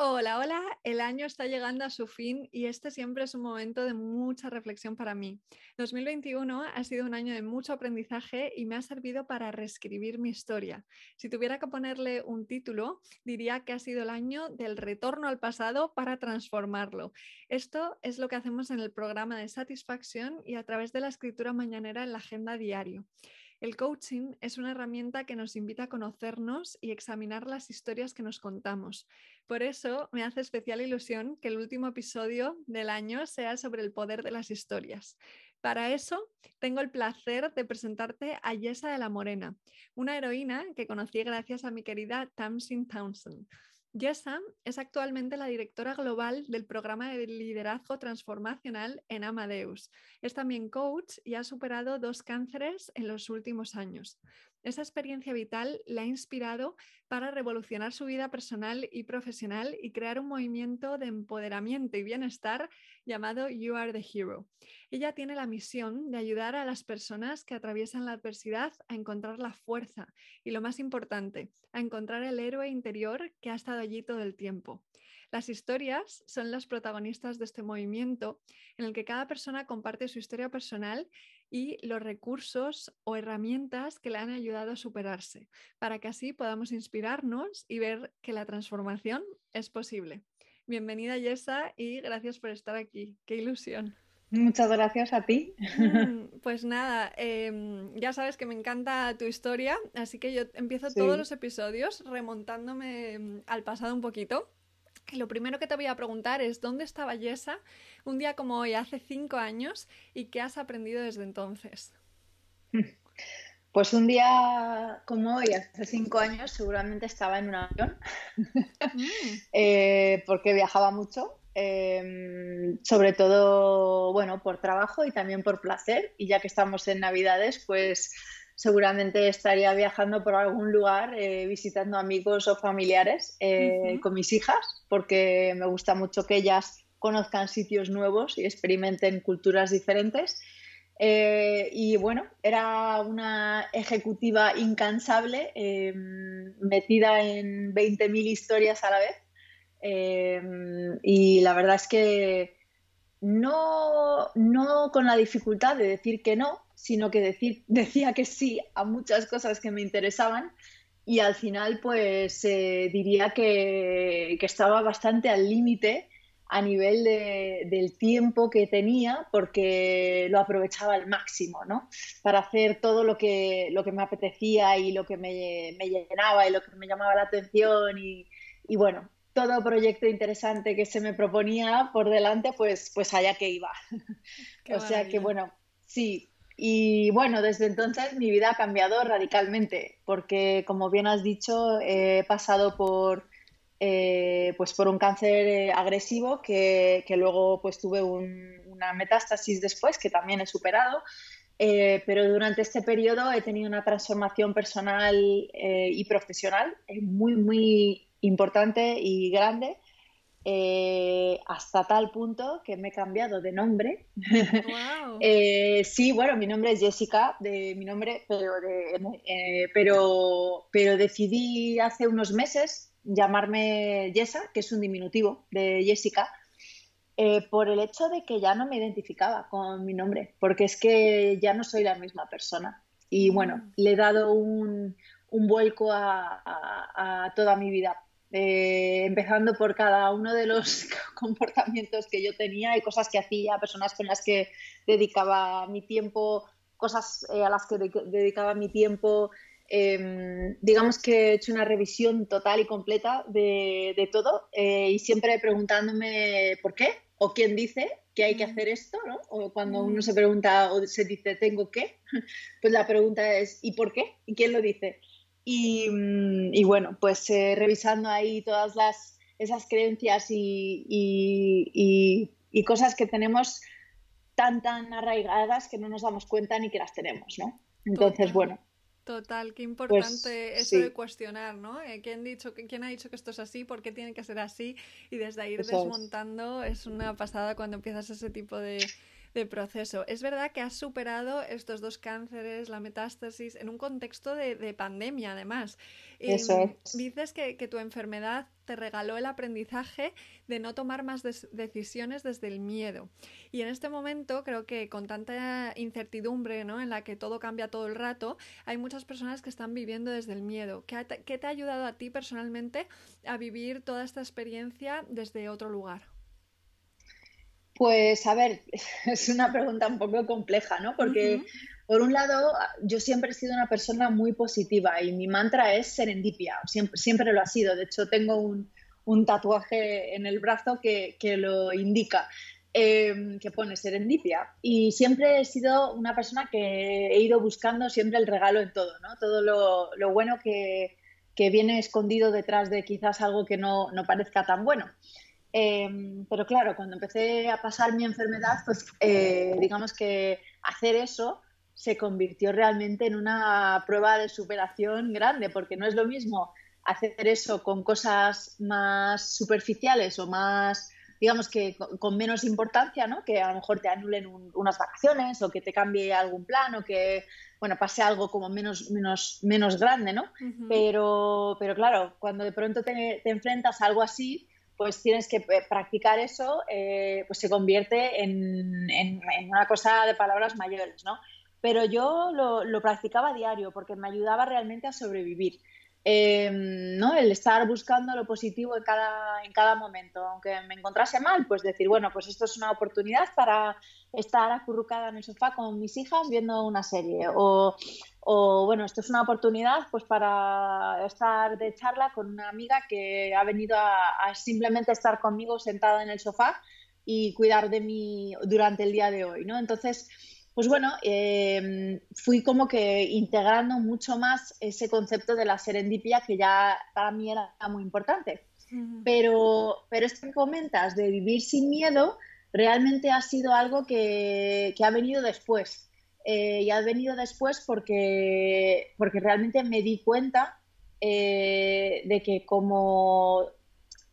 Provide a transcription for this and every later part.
Hola, hola, el año está llegando a su fin y este siempre es un momento de mucha reflexión para mí. 2021 ha sido un año de mucho aprendizaje y me ha servido para reescribir mi historia. Si tuviera que ponerle un título, diría que ha sido el año del retorno al pasado para transformarlo. Esto es lo que hacemos en el programa de satisfacción y a través de la escritura mañanera en la agenda diario. El coaching es una herramienta que nos invita a conocernos y examinar las historias que nos contamos. Por eso me hace especial ilusión que el último episodio del año sea sobre el poder de las historias. Para eso, tengo el placer de presentarte a Yesa de la Morena, una heroína que conocí gracias a mi querida Tamsin Townsend. Yesa es actualmente la directora global del programa de liderazgo transformacional en Amadeus. Es también coach y ha superado dos cánceres en los últimos años. Esa experiencia vital la ha inspirado para revolucionar su vida personal y profesional y crear un movimiento de empoderamiento y bienestar llamado You Are the Hero. Ella tiene la misión de ayudar a las personas que atraviesan la adversidad a encontrar la fuerza y, lo más importante, a encontrar el héroe interior que ha estado allí todo el tiempo. Las historias son las protagonistas de este movimiento en el que cada persona comparte su historia personal y los recursos o herramientas que le han ayudado a superarse, para que así podamos inspirarnos y ver que la transformación es posible. Bienvenida Yesa y gracias por estar aquí. Qué ilusión. Muchas gracias a ti. Mm, pues nada, em, ya sabes que me encanta tu historia, así que yo empiezo todos los episodios remontándome em, al pasado un poquito. Y lo primero que te voy a preguntar es, ¿dónde estaba Yesa un día como hoy, hace cinco años, y qué has aprendido desde entonces? Pues un día como hoy, hace cinco años, seguramente estaba en un avión, mm. eh, porque viajaba mucho, em, sobre todo, bueno, por trabajo y también por placer, y ya que estamos en Navidades, pues seguramente estaría viajando por algún lugar, eh, visitando amigos o familiares eh, con mis hijas, porque me gusta mucho que ellas conozcan sitios nuevos y experimenten culturas diferentes. Eh, y bueno, era una ejecutiva incansable, metida en 20.000 historias a la vez. y la verdad es que no, no con la dificultad de decir que no, sino que decir, decía que sí a muchas cosas que me interesaban y al final pues eh, diría que, estaba bastante al límite a nivel del tiempo que tenía porque lo aprovechaba al máximo, ¿no? Para hacer todo lo que, lo que me apetecía y lo que me, llenaba y lo que me llamaba la atención y, y bueno, todo proyecto interesante que se me proponía por delante, pues, pues allá que iba. o sea que bueno, sí. Y bueno, desde entonces mi vida ha cambiado radicalmente, porque como bien has dicho, he pasado por, eh, pues por un cáncer eh, agresivo que, que luego pues tuve una metástasis después que también he superado. Eh, pero durante este periodo he tenido una transformación personal y profesional muy, muy importante y grande, eh, hasta tal punto que me he cambiado de nombre. Eh, sí, bueno, mi nombre es Jessica, de mi nombre, pero, eh, pero, pero decidí hace unos meses llamarme Jessa, que es un diminutivo de Jessica, por el hecho de que ya no me identificaba con mi nombre, porque es que ya no soy la misma persona. Y bueno, mm. le he dado un, un vuelco a toda mi vida eh, empezando por cada uno de los comportamientos que yo tenía y cosas que hacía, personas con las que dedicaba mi tiempo, cosas eh, a las que dedicaba mi tiempo. Em, digamos que he hecho una revisión total y completa de, todo eh, y siempre preguntándome por qué o quién dice que hay que hacer esto, ¿no? O cuando uno se pregunta o se dice tengo que, pues la pregunta es ¿y por qué? ¿Y quién lo dice? Mm, y, bueno, pues eh, revisando ahí todas las, esas creencias y, y, cosas que tenemos tan, tan arraigadas que no nos damos cuenta ni que las tenemos, ¿no? Entonces, bueno. Total, qué pues importante eso de cuestionar, ¿no? Eh, ¿quién, dicho, ¿Quién ha dicho que esto es así? ¿Por qué tiene que ser así? Y desde ahí ir desmontando es. una pasada cuando empiezas ese tipo de, de proceso. Es verdad que has superado estos dos cánceres, la metástasis, en un contexto de, pandemia, además. Eso Dices que, tu enfermedad te regaló el aprendizaje de no tomar más decisiones desde el miedo. Y en este momento, creo que con tanta incertidumbre, ¿no? En la que todo cambia todo el rato, hay muchas personas que están viviendo desde el miedo. ¿Qué, qué te ha ayudado a ti personalmente a vivir toda esta experiencia desde otro lugar? Pues a ver, es una pregunta un poco compleja, ¿no? Porque por un lado, yo siempre he sido una persona muy positiva y mi mantra es serendipia, siempre, siempre lo ha sido. De hecho, tengo un, tatuaje en el brazo que, lo indica, em, que pone serendipia. Y siempre he sido una persona que he ido buscando siempre el regalo en todo, ¿no? Todo lo, bueno que, viene escondido detrás de quizás algo que no, no parezca tan bueno. Em, pero claro, cuando empecé a pasar mi enfermedad, pues eh, digamos que hacer eso se convirtió realmente en una prueba de superación grande, porque no es lo mismo hacer eso con cosas más superficiales o más, digamos que con, menos importancia, ¿no? Que a lo mejor te anulen unas vacaciones o que te cambie algún plan o que, bueno, pase algo como menos, menos, menos grande, ¿no? pero, pero claro, cuando de pronto te, te enfrentas a algo así, pues tienes que eh, practicar eso, eh, pues se convierte en, una cosa de palabras mayores, ¿no? Pero yo lo, practicaba a diario porque me ayudaba realmente a sobrevivir. Em, ¿no? El estar buscando lo positivo en cada, en cada momento. Aunque me encontrase mal, pues decir, bueno, pues esto es una oportunidad para estar acurrucada en el sofá con mis hijas viendo una serie. O bueno, esto es una oportunidad pues para estar de charla con una amiga que ha venido a, simplemente estar conmigo sentada en el sofá y cuidar de mí durante el día de hoy, ¿no? Entonces, pues bueno, em, fui como que integrando mucho más ese concepto de la serendipia que ya para mí era muy importante. Pero, pero esto que comentas de vivir sin miedo realmente ha sido algo que, que ha venido después eh, y ha venido después porque, porque realmente me di cuenta eh, de que como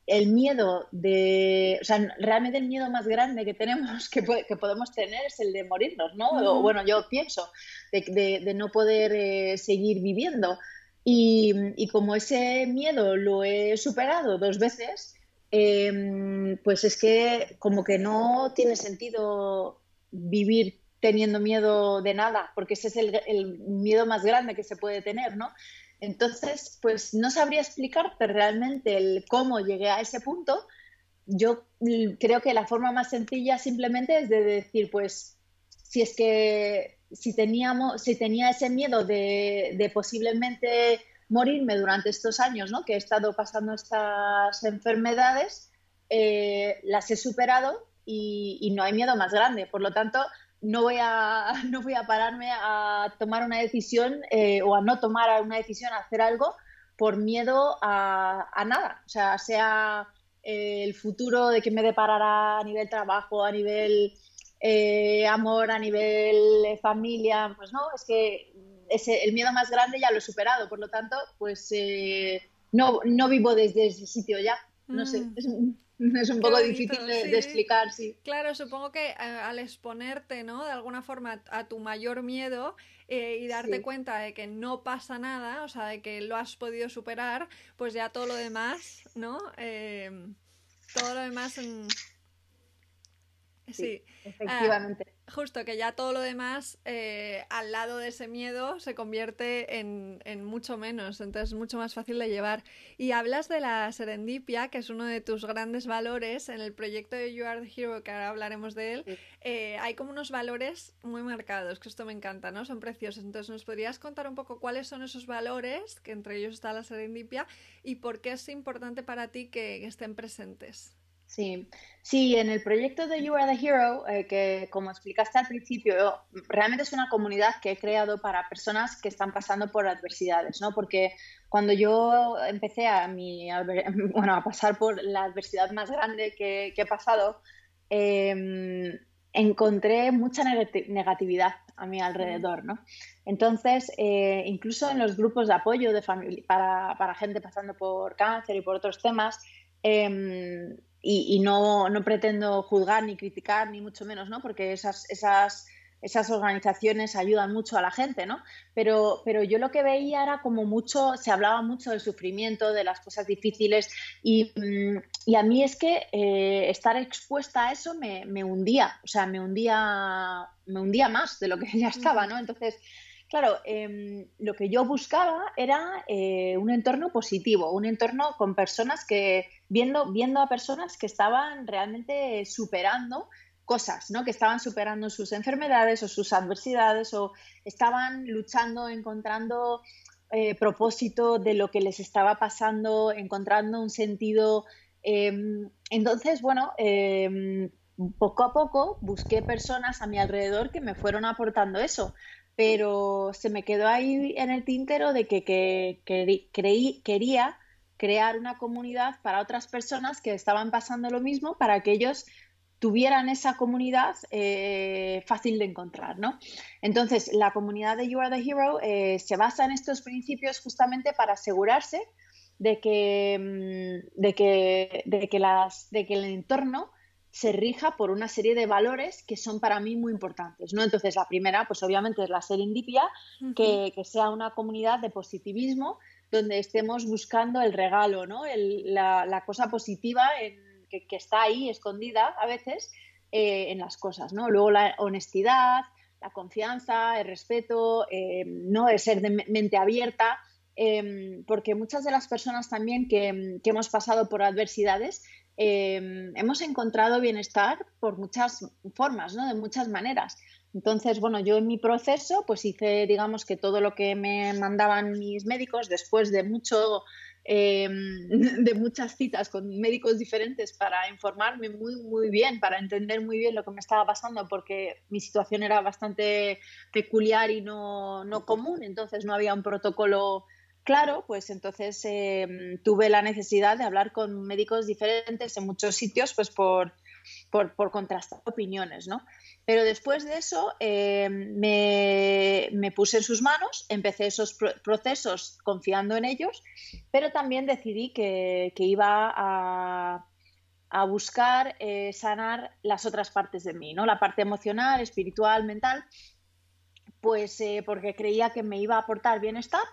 el miedo de, o sea, realmente el miedo más grande que tenemos, que, que podemos tener es el de morirnos, ¿no? o, bueno, yo pienso, de, de, no poder eh, seguir viviendo. Y, y, como ese miedo lo he superado dos veces, em, pues es que como que no tiene sentido vivir teniendo miedo de nada, porque ese es el, miedo más grande que se puede tener, ¿no? Entonces, pues no sabría explicarte realmente el cómo llegué a ese punto. Yo creo que la forma más sencilla simplemente es de decir, pues, si es que si teníamos, si tenía ese miedo de, posiblemente morirme durante estos años, ¿no? Que he estado pasando estas enfermedades, eh, las he superado y, y, no hay miedo más grande. Por lo tanto, no voy a, no voy a pararme a tomar una decisión eh, o a no tomar una decisión, a hacer algo por miedo a, nada. O sea, sea eh, el futuro de que me deparará a nivel trabajo, a nivel eh, amor, a nivel familia. Pues no, es que ese, el miedo más grande ya lo he superado. Por lo tanto, pues no, no vivo desde ese sitio ya. No sé. Es un poco difícil de, explicar, sí. Claro, supongo que eh, al exponerte, ¿no? De alguna forma a tu mayor miedo eh, y darte cuenta de que no pasa nada, o sea, de que lo has podido superar, pues ya todo lo demás, ¿no? Eh, todo lo demás en... Sí, ah, efectivamente. Justo, que ya todo lo demás eh, al lado de ese miedo se convierte en, mucho menos, entonces es mucho más fácil de llevar. Y hablas de la serendipia, que es uno de tus grandes valores en el proyecto de You Are the Hero, que ahora hablaremos de él. Eh, hay como unos valores muy marcados, que esto me encanta, ¿no? Son preciosos. Entonces, ¿nos podrías contar un poco cuáles son esos valores, que entre ellos está la serendipia, y por qué es importante para ti que estén presentes? Sí, sí, en el proyecto de You Are the Hero, eh, que como explicaste al principio, realmente es una comunidad que he creado para personas que están pasando por adversidades, ¿no? Porque cuando yo empecé a, mi, bueno, a pasar por la adversidad más grande que, he pasado, em, encontré mucha negatividad a mi alrededor, ¿no? Entonces, eh, incluso en los grupos de apoyo de para, para, gente pasando por cáncer y por otros temas, em, y, no, no, pretendo juzgar ni criticar, ni mucho menos, ¿no? Porque esas, esas esas organizaciones ayudan mucho a la gente, ¿no? Pero, pero yo lo que veía era como mucho, se hablaba mucho del sufrimiento, de las cosas difíciles y, mm, a mí es que eh, estar expuesta a eso me, hundía, o sea, me hundía, me hundía más de lo que ya estaba, ¿no? Entonces, claro, em, lo que yo buscaba era eh, un entorno positivo, un entorno con personas que, viendo, viendo a personas que estaban realmente superando cosas, ¿no? Que estaban superando sus enfermedades o sus adversidades o estaban luchando, encontrando eh, propósito de lo que les estaba pasando, encontrando un sentido. Em, entonces, bueno, em, poco a poco busqué personas a mi alrededor que me fueron aportando eso, pero se me quedó ahí en el tintero de que, quería crear una comunidad para otras personas que estaban pasando lo mismo, para que ellos tuvieran esa comunidad eh, fácil de encontrar, ¿no? Entonces, la comunidad de You Are the Hero eh, se basa en estos principios justamente para asegurarse de que, mm, de que, de que, las, de que el entorno se rija por una serie de valores que son para mí muy importantes, ¿no? Entonces, la primera, pues obviamente es la serendipia, que, que, sea una comunidad de positivismo donde estemos buscando el regalo, ¿no? la, la cosa positiva en que, está ahí escondida a veces eh, en las cosas, ¿no? Luego la honestidad, la confianza, el respeto, eh, ¿no? El ser de mente abierta, em, porque muchas de las personas también que, hemos pasado por adversidades em, hemos encontrado bienestar por muchas formas, ¿no? De muchas maneras. Entonces, bueno, yo en mi proceso, pues hice, digamos, que todo lo que me mandaban mis médicos después de mucho Em, de muchas citas con médicos diferentes para informarme muy, muy bien, para entender muy bien lo que me estaba pasando, porque mi situación era bastante peculiar y no, no común, entonces no había un protocolo claro, pues entonces em, tuve la necesidad de hablar con médicos diferentes en muchos sitios, pues por por, contrastar opiniones, ¿no? Pero después de eso eh, me, puse en sus manos, empecé esos procesos confiando en ellos, pero también decidí que, iba a, buscar eh, sanar las otras partes de mí, ¿no? La parte emocional, espiritual, mental, pues eh, porque creía que me iba a aportar bienestar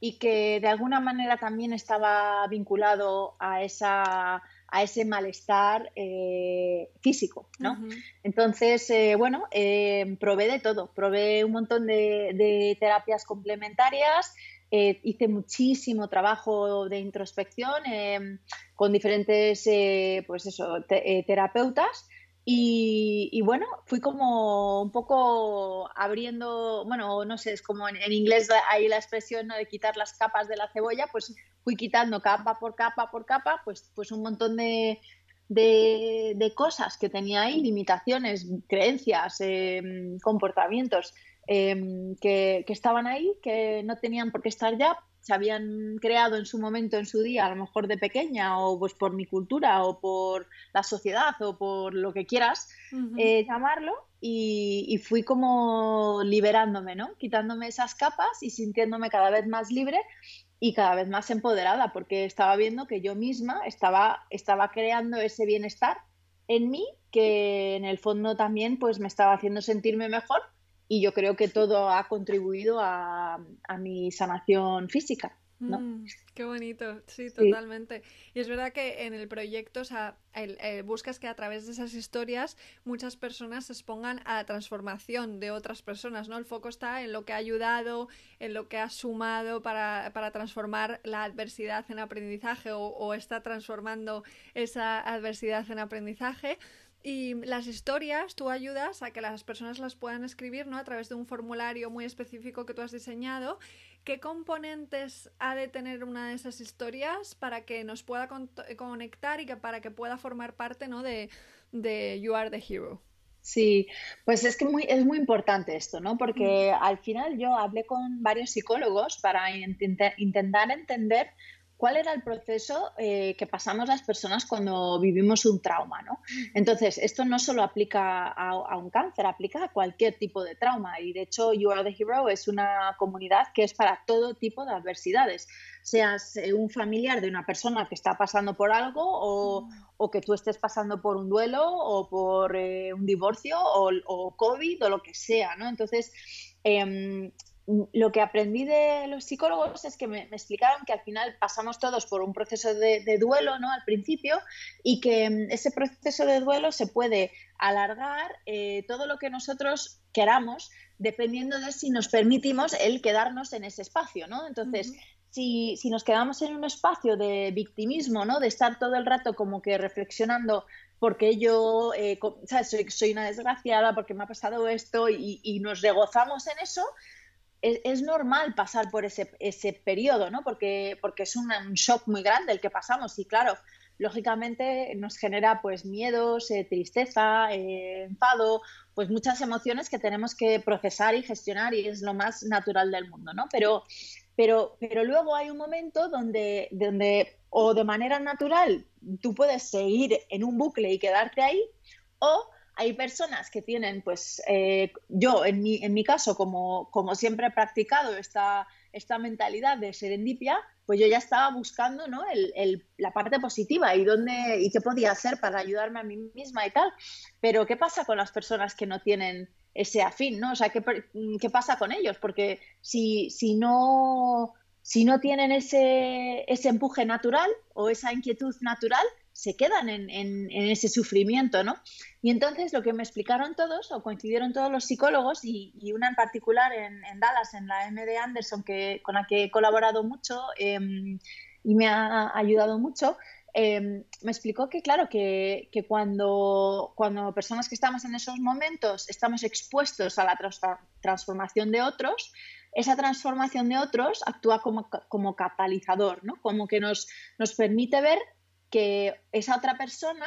y que de alguna manera también estaba vinculado a esa a ese malestar eh, físico, ¿no? Entonces, eh, bueno, eh, probé de todo, probé un montón de, terapias complementarias, hice muchísimo trabajo de introspección con diferentes, pues eso, terapeutas y, bueno, fui como un poco abriendo, bueno, no sé, es como en, inglés hay la expresión de quitar las capas de la cebolla, pues fui quitando capa por capa por capa, pues, pues un montón de, de, cosas que tenía ahí, limitaciones, creencias, em, comportamientos em, que, que estaban ahí, que no tenían por qué estar ya, se habían creado en su momento, en su día, a lo mejor de pequeña, o pues por mi cultura, o por la sociedad, o por lo que quieras eh, llamarlo, y, fui como liberándome, ¿no? Quitándome esas capas y sintiéndome cada vez más libre y cada vez más empoderada, porque estaba viendo que yo misma estaba, estaba creando ese bienestar en mí, que en el fondo también pues me estaba haciendo sentirme mejor y yo creo que todo ha contribuido a, mi sanación física. ¿no? Mm, qué bonito, sí, totalmente. Y es verdad que en el proyecto, o sea, buscas que a través de esas historias muchas personas se expongan a la transformación de otras personas, ¿no? El foco está en lo que ha ayudado, en lo que ha sumado para, transformar la adversidad en aprendizaje o, o está transformando esa adversidad en aprendizaje. Y las historias tú ayudas a que las personas las puedan escribir ¿no? a través de un formulario muy específico que tú has diseñado. ¿Qué componentes ha de tener una de esas historias para que nos pueda conectar y que para que pueda formar parte ¿no? de, de You Are the Hero? Sí, pues es que muy, es muy importante esto, ¿no? Porque mm. al final yo hablé con varios psicólogos para intentar entender cuál era el proceso eh, que pasamos las personas cuando vivimos un trauma, ¿no? Entonces, esto no solo aplica a, un cáncer, aplica a cualquier tipo de trauma. Y de hecho, You Are the Hero es una comunidad que es para todo tipo de adversidades. Seas eh, un familiar de una persona que está pasando por algo o, que tú estés pasando por un duelo o por eh, un divorcio o, o, COVID o lo que sea, ¿no? Entonces, em, lo que aprendí de los psicólogos es que me, explicaron que al final pasamos todos por un proceso de, duelo, ¿no? Al principio, y que mm, ese proceso de duelo se puede alargar eh, todo lo que nosotros queramos, dependiendo de si nos permitimos el quedarnos en ese espacio, ¿no? Entonces, si, nos quedamos en un espacio de victimismo, ¿no? De estar todo el rato como que reflexionando porque yo eh, Soy, una desgraciada, porque me ha pasado esto y, y nos regozamos en eso, es, normal pasar por ese, ese periodo, ¿no? Porque, porque es un, shock muy grande el que pasamos y claro, lógicamente nos genera pues miedos, eh, tristeza, eh, enfado, pues muchas emociones que tenemos que procesar y gestionar y es lo más natural del mundo, ¿no? Pero, pero, pero luego hay un momento donde, donde o de manera natural tú puedes seguir en un bucle y quedarte ahí o hay personas que tienen, pues eh, yo en mi, en mi caso, como, como siempre he practicado esta, esta mentalidad de serendipia, pues yo ya estaba buscando ¿no? el, la parte positiva y, dónde, y qué podía hacer para ayudarme a mí misma y tal. Pero ¿qué pasa con las personas que no tienen ese afín? ¿no? O sea, ¿qué, qué pasa con ellos? Porque si, si no si no tienen ese, ese, empuje natural o esa inquietud natural, se quedan en, ese sufrimiento, ¿no? Y entonces lo que me explicaron todos, o coincidieron todos los psicólogos, y, una en particular en, Dallas, en la MD Anderson, que, con la que he colaborado mucho em, y me ha ayudado mucho, em, me explicó que, claro, que, cuando, cuando personas que estamos en esos momentos estamos expuestos a la transformación de otros, esa transformación de otros actúa como, como catalizador, ¿no? Como que nos, nos permite ver que esa otra persona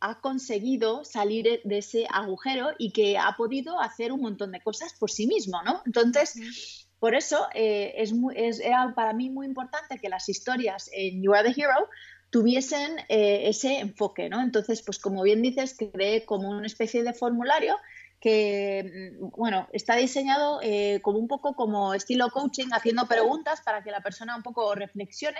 ha conseguido salir de ese agujero y que ha podido hacer un montón de cosas por sí mismo, ¿no? Entonces, por eso eh, es, es, era para mí muy importante que las historias en You Are the Hero tuviesen eh, ese enfoque, ¿no? Entonces, pues como bien dices, creé como una especie de formulario que, mm, bueno, está diseñado eh, como un poco como estilo coaching, haciendo preguntas para que la persona un poco reflexione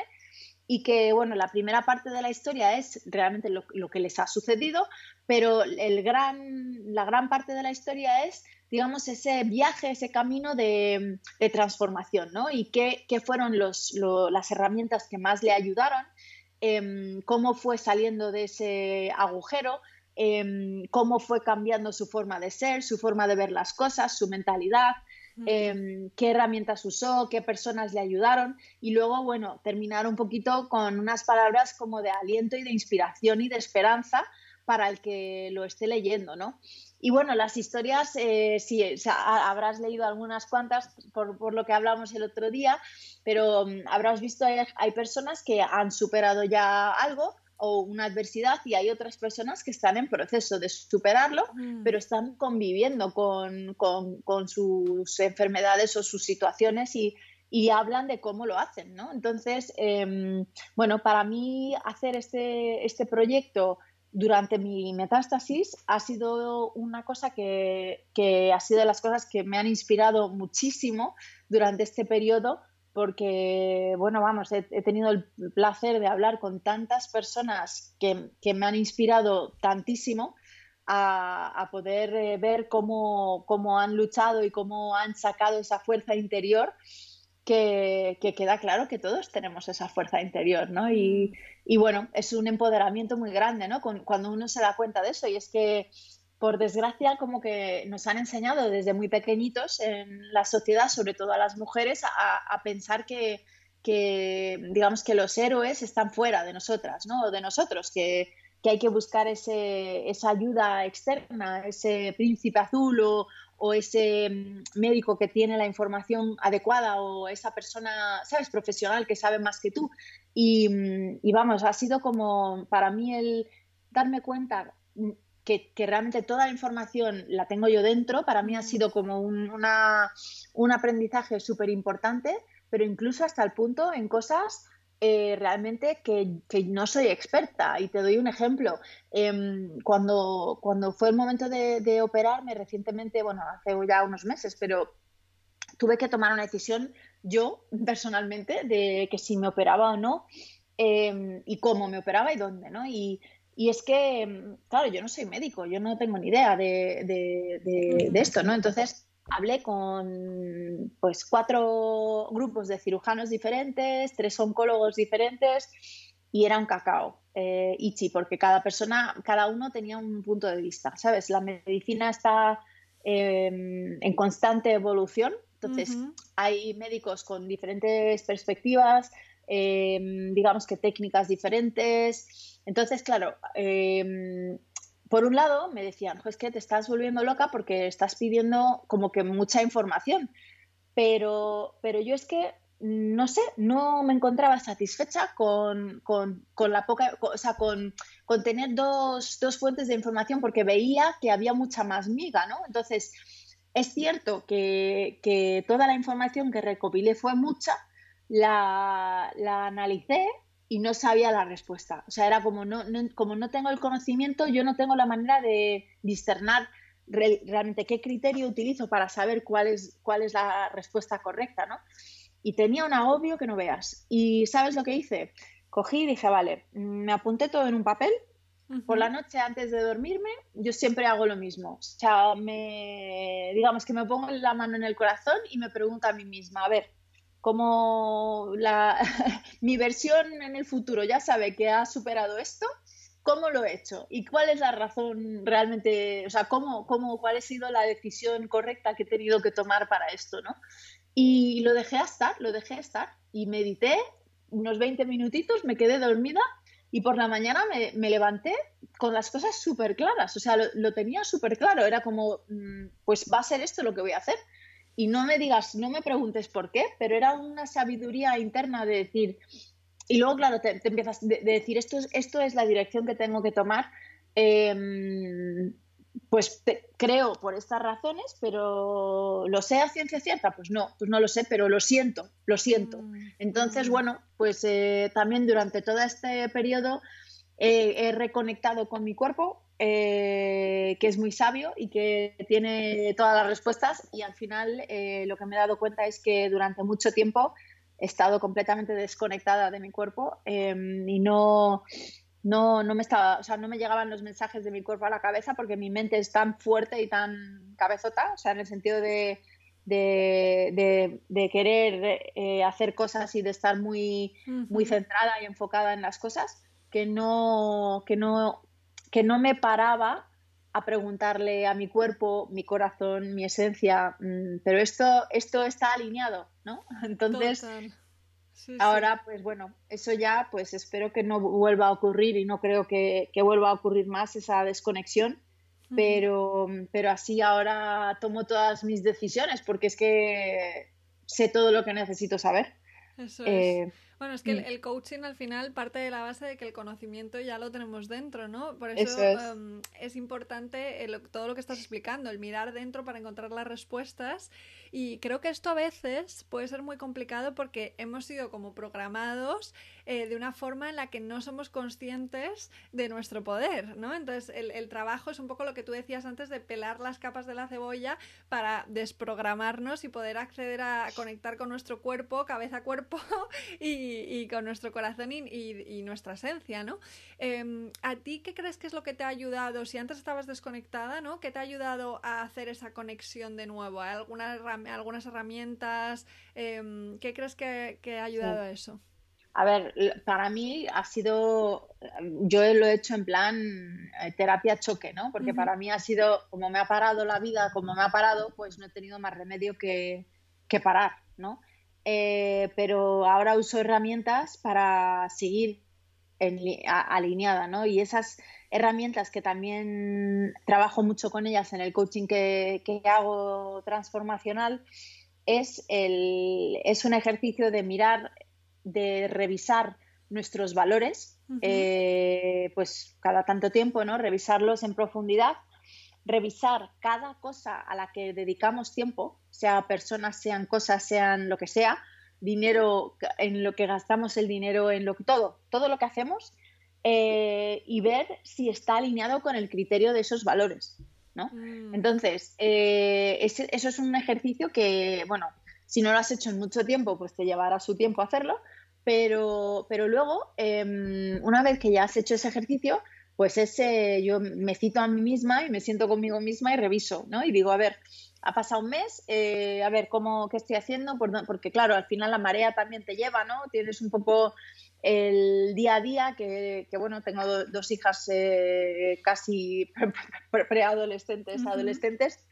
y que, bueno, la primera parte de la historia es realmente lo, que les ha sucedido, pero el gran, la gran parte de la historia es, digamos, ese viaje, ese camino de, transformación, ¿no? Y qué, fueron los, las herramientas que más le ayudaron, em, cómo fue saliendo de ese agujero, em, cómo fue cambiando su forma de ser, su forma de ver las cosas, su mentalidad, Em, qué herramientas usó, qué personas le ayudaron y luego, bueno, terminar un poquito con unas palabras como de aliento y de inspiración y de esperanza para el que lo esté leyendo, ¿no? Y bueno, las historias, eh, sí, habrás leído algunas cuantas por, por, lo que hablamos el otro día, pero mm, habrás visto, hay, hay personas que han superado ya algo o una adversidad y hay otras personas que están en proceso de superarlo, mm. pero están conviviendo con, sus enfermedades o sus situaciones y, hablan de cómo lo hacen, ¿no? Entonces, em, bueno, para mí hacer este, este proyecto durante mi metástasis ha sido una cosa que, que ha sido de las cosas que me han inspirado muchísimo durante este periodo porque, bueno, vamos, he, tenido el placer de hablar con tantas personas que, me han inspirado tantísimo a, poder eh, ver cómo, han luchado y cómo han sacado esa fuerza interior, que, queda claro que todos tenemos esa fuerza interior, ¿no? Y, y bueno, es un empoderamiento muy grande, ¿no? cuando uno se da cuenta de eso, y es que por desgracia, como que nos han enseñado desde muy pequeñitos en la sociedad, sobre todo a las mujeres, a, pensar que, digamos, que los héroes están fuera de nosotras, ¿no? O de nosotros, que, hay que buscar ese, esa ayuda externa, ese príncipe azul o, ese mm, médico que tiene la información adecuada o esa persona, ¿sabes?, profesional que sabe más que tú. Y, mm, y vamos, ha sido como para mí el darme cuenta mm, que, realmente toda la información la tengo yo dentro, para mí ha sido como un, un aprendizaje súper importante, pero incluso hasta el punto en cosas eh, realmente que, no soy experta. Y te doy un ejemplo. Em, cuando, cuando fue el momento de, operarme recientemente, bueno, hace ya unos meses, pero tuve que tomar una decisión yo personalmente de que si me operaba o no em, y cómo me operaba y dónde, ¿no? Y, es que, em, claro, yo no soy médico, yo no tengo ni idea de, de, de esto, ¿no? Entonces, hablé con pues cuatro grupos de cirujanos diferentes, tres oncólogos diferentes y era un cacao, eh, Ichi, porque cada persona, cada uno tenía un punto de vista, ¿sabes? La medicina está em, en constante evolución, entonces hay médicos con diferentes perspectivas, em, digamos que técnicas diferentes, entonces, claro, em, por un lado me decían, es que te estás volviendo loca porque estás pidiendo como que mucha información, pero, pero yo es que, no sé, no me encontraba satisfecha con, la poca, o sea, con, tener dos, fuentes de información porque veía que había mucha más miga, ¿no? Entonces, es cierto que, toda la información que recopilé fue mucha, la, la analicé y no sabía la respuesta. O sea, era como no, como no tengo el conocimiento, yo no tengo la manera de discernar realmente qué criterio utilizo para saber cuál es, cuál es la respuesta correcta, ¿no? Y tenía un agobio que no veas. ¿Y sabes lo que hice? Cogí y dije, vale, me apunté todo en un papel. Por la noche antes de dormirme, yo siempre hago lo mismo. O sea, me, digamos que me pongo la mano en el corazón y me pregunto a mí misma, a ver, como la, mi versión en el futuro ya sabe que ha superado esto, ¿cómo lo he hecho? ¿Y cuál es la razón realmente, o sea, cómo, cómo, cuál ha sido la decisión correcta que he tenido que tomar para esto, ¿no? Y lo dejé estar, lo dejé estar y medité unos 20 minutitos, me quedé dormida y por la mañana me, me levanté con las cosas súper claras, o sea, lo, lo tenía súper claro, era como, mm, pues va a ser esto lo que voy a hacer y no me digas, no me preguntes por qué, pero era una sabiduría interna de decir, y luego, claro, te, empiezas de, decir, esto es, esto es la dirección que tengo que tomar, em, pues creo por estas razones, pero ¿lo sé a ciencia cierta? Pues no, pues no lo sé, pero lo siento, lo siento. Mm, Entonces, mm. bueno, pues eh, también durante todo este periodo he reconectado con mi cuerpo, eh, que es muy sabio y que tiene todas las respuestas. Y al final eh, lo que me he dado cuenta es que durante mucho tiempo he estado completamente desconectada de mi cuerpo em, y no, no, no, me estaba, o sea, no me llegaban los mensajes de mi cuerpo a la cabeza porque mi mente es tan fuerte y tan cabezota, o sea, en el sentido de, de, de, querer eh, hacer cosas y de estar muy, muy centrada y enfocada en las cosas, que no, que no que no me paraba a preguntarle a mi cuerpo, mi corazón, mi esencia, mm, pero esto, esto está alineado, ¿no? Entonces, ahora, pues bueno, eso ya, pues espero que no vuelva a ocurrir y no creo que, vuelva a ocurrir más esa desconexión, pero, pero así ahora tomo todas mis decisiones porque es que sé todo lo que necesito saber. Eso eh, es. Bueno, es que el, mm. coaching al final parte de la base de que el conocimiento ya lo tenemos dentro, ¿no? Por eso, em, es. importante todo lo que estás explicando, el mirar dentro para encontrar las respuestas. Y creo que esto a veces puede ser muy complicado porque hemos sido como programados eh, de una forma en la que no somos conscientes de nuestro poder, ¿no? Entonces, el, el, trabajo es un poco lo que tú decías antes de pelar las capas de la cebolla para desprogramarnos y poder acceder a, conectar con nuestro cuerpo, cabeza-cuerpo y, con nuestro corazón y, y, nuestra esencia, ¿no? Em, ¿A ti qué crees que es lo que te ha ayudado? Si antes estabas desconectada, ¿no? ¿Qué te ha ayudado a hacer esa conexión de nuevo? ¿Algunas, algunas herramientas? Em, ¿Qué crees que, ha ayudado a eso? A ver, para mí ha sido, yo lo he hecho en plan eh, terapia choque, ¿no? Porque para mí ha sido, como me ha parado la vida, como me ha parado, pues no he tenido más remedio que, parar, ¿no? Eh, pero ahora uso herramientas para seguir alineada, ¿no? Y esas herramientas que también trabajo mucho con ellas en el coaching que, que hago transformacional, es, el, es un ejercicio de mirar de revisar nuestros valores, eh, pues cada tanto tiempo, ¿no? Revisarlos en profundidad, revisar cada cosa a la que dedicamos tiempo, sea personas, sean cosas, sean lo que sea, dinero, en lo que gastamos el dinero, en lo que todo, todo lo que hacemos eh, y ver si está alineado con el criterio de esos valores. ¿no? Mm. Entonces, eh, eso es un ejercicio que, bueno, si no lo has hecho en mucho tiempo, pues te llevará su tiempo hacerlo, pero, pero luego, em, una vez que ya has hecho ese ejercicio, pues ese, yo me cito a mí misma y me siento conmigo misma y reviso, ¿no? Y digo, a ver, ha pasado un mes, eh, a ver cómo, qué estoy haciendo, porque claro, al final la marea también te lleva, ¿no? Tienes un poco el día a día, que, bueno, tengo dos hijas eh, casi preadolescentes, adolescentes,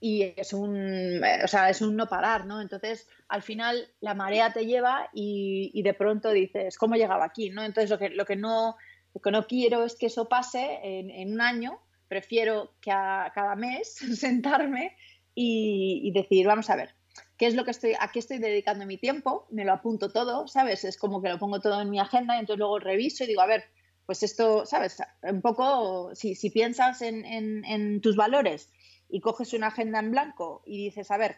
y es un, eh, o sea, es un no parar, ¿no? Entonces, al final la marea te lleva y, de pronto dices, ¿cómo llegaba aquí? ¿no? Entonces, lo que, lo que no lo que no quiero es que eso pase en, un año, prefiero que a cada mes sentarme y, decir, vamos a ver, ¿qué es lo que estoy, a qué estoy dedicando mi tiempo? Me lo apunto todo, ¿sabes? Es como que lo pongo todo en mi agenda y entonces luego reviso y digo, a ver, pues esto, ¿sabes? Un poco, si, si piensas en, en, tus valores y coges una agenda en blanco y dices, a ver,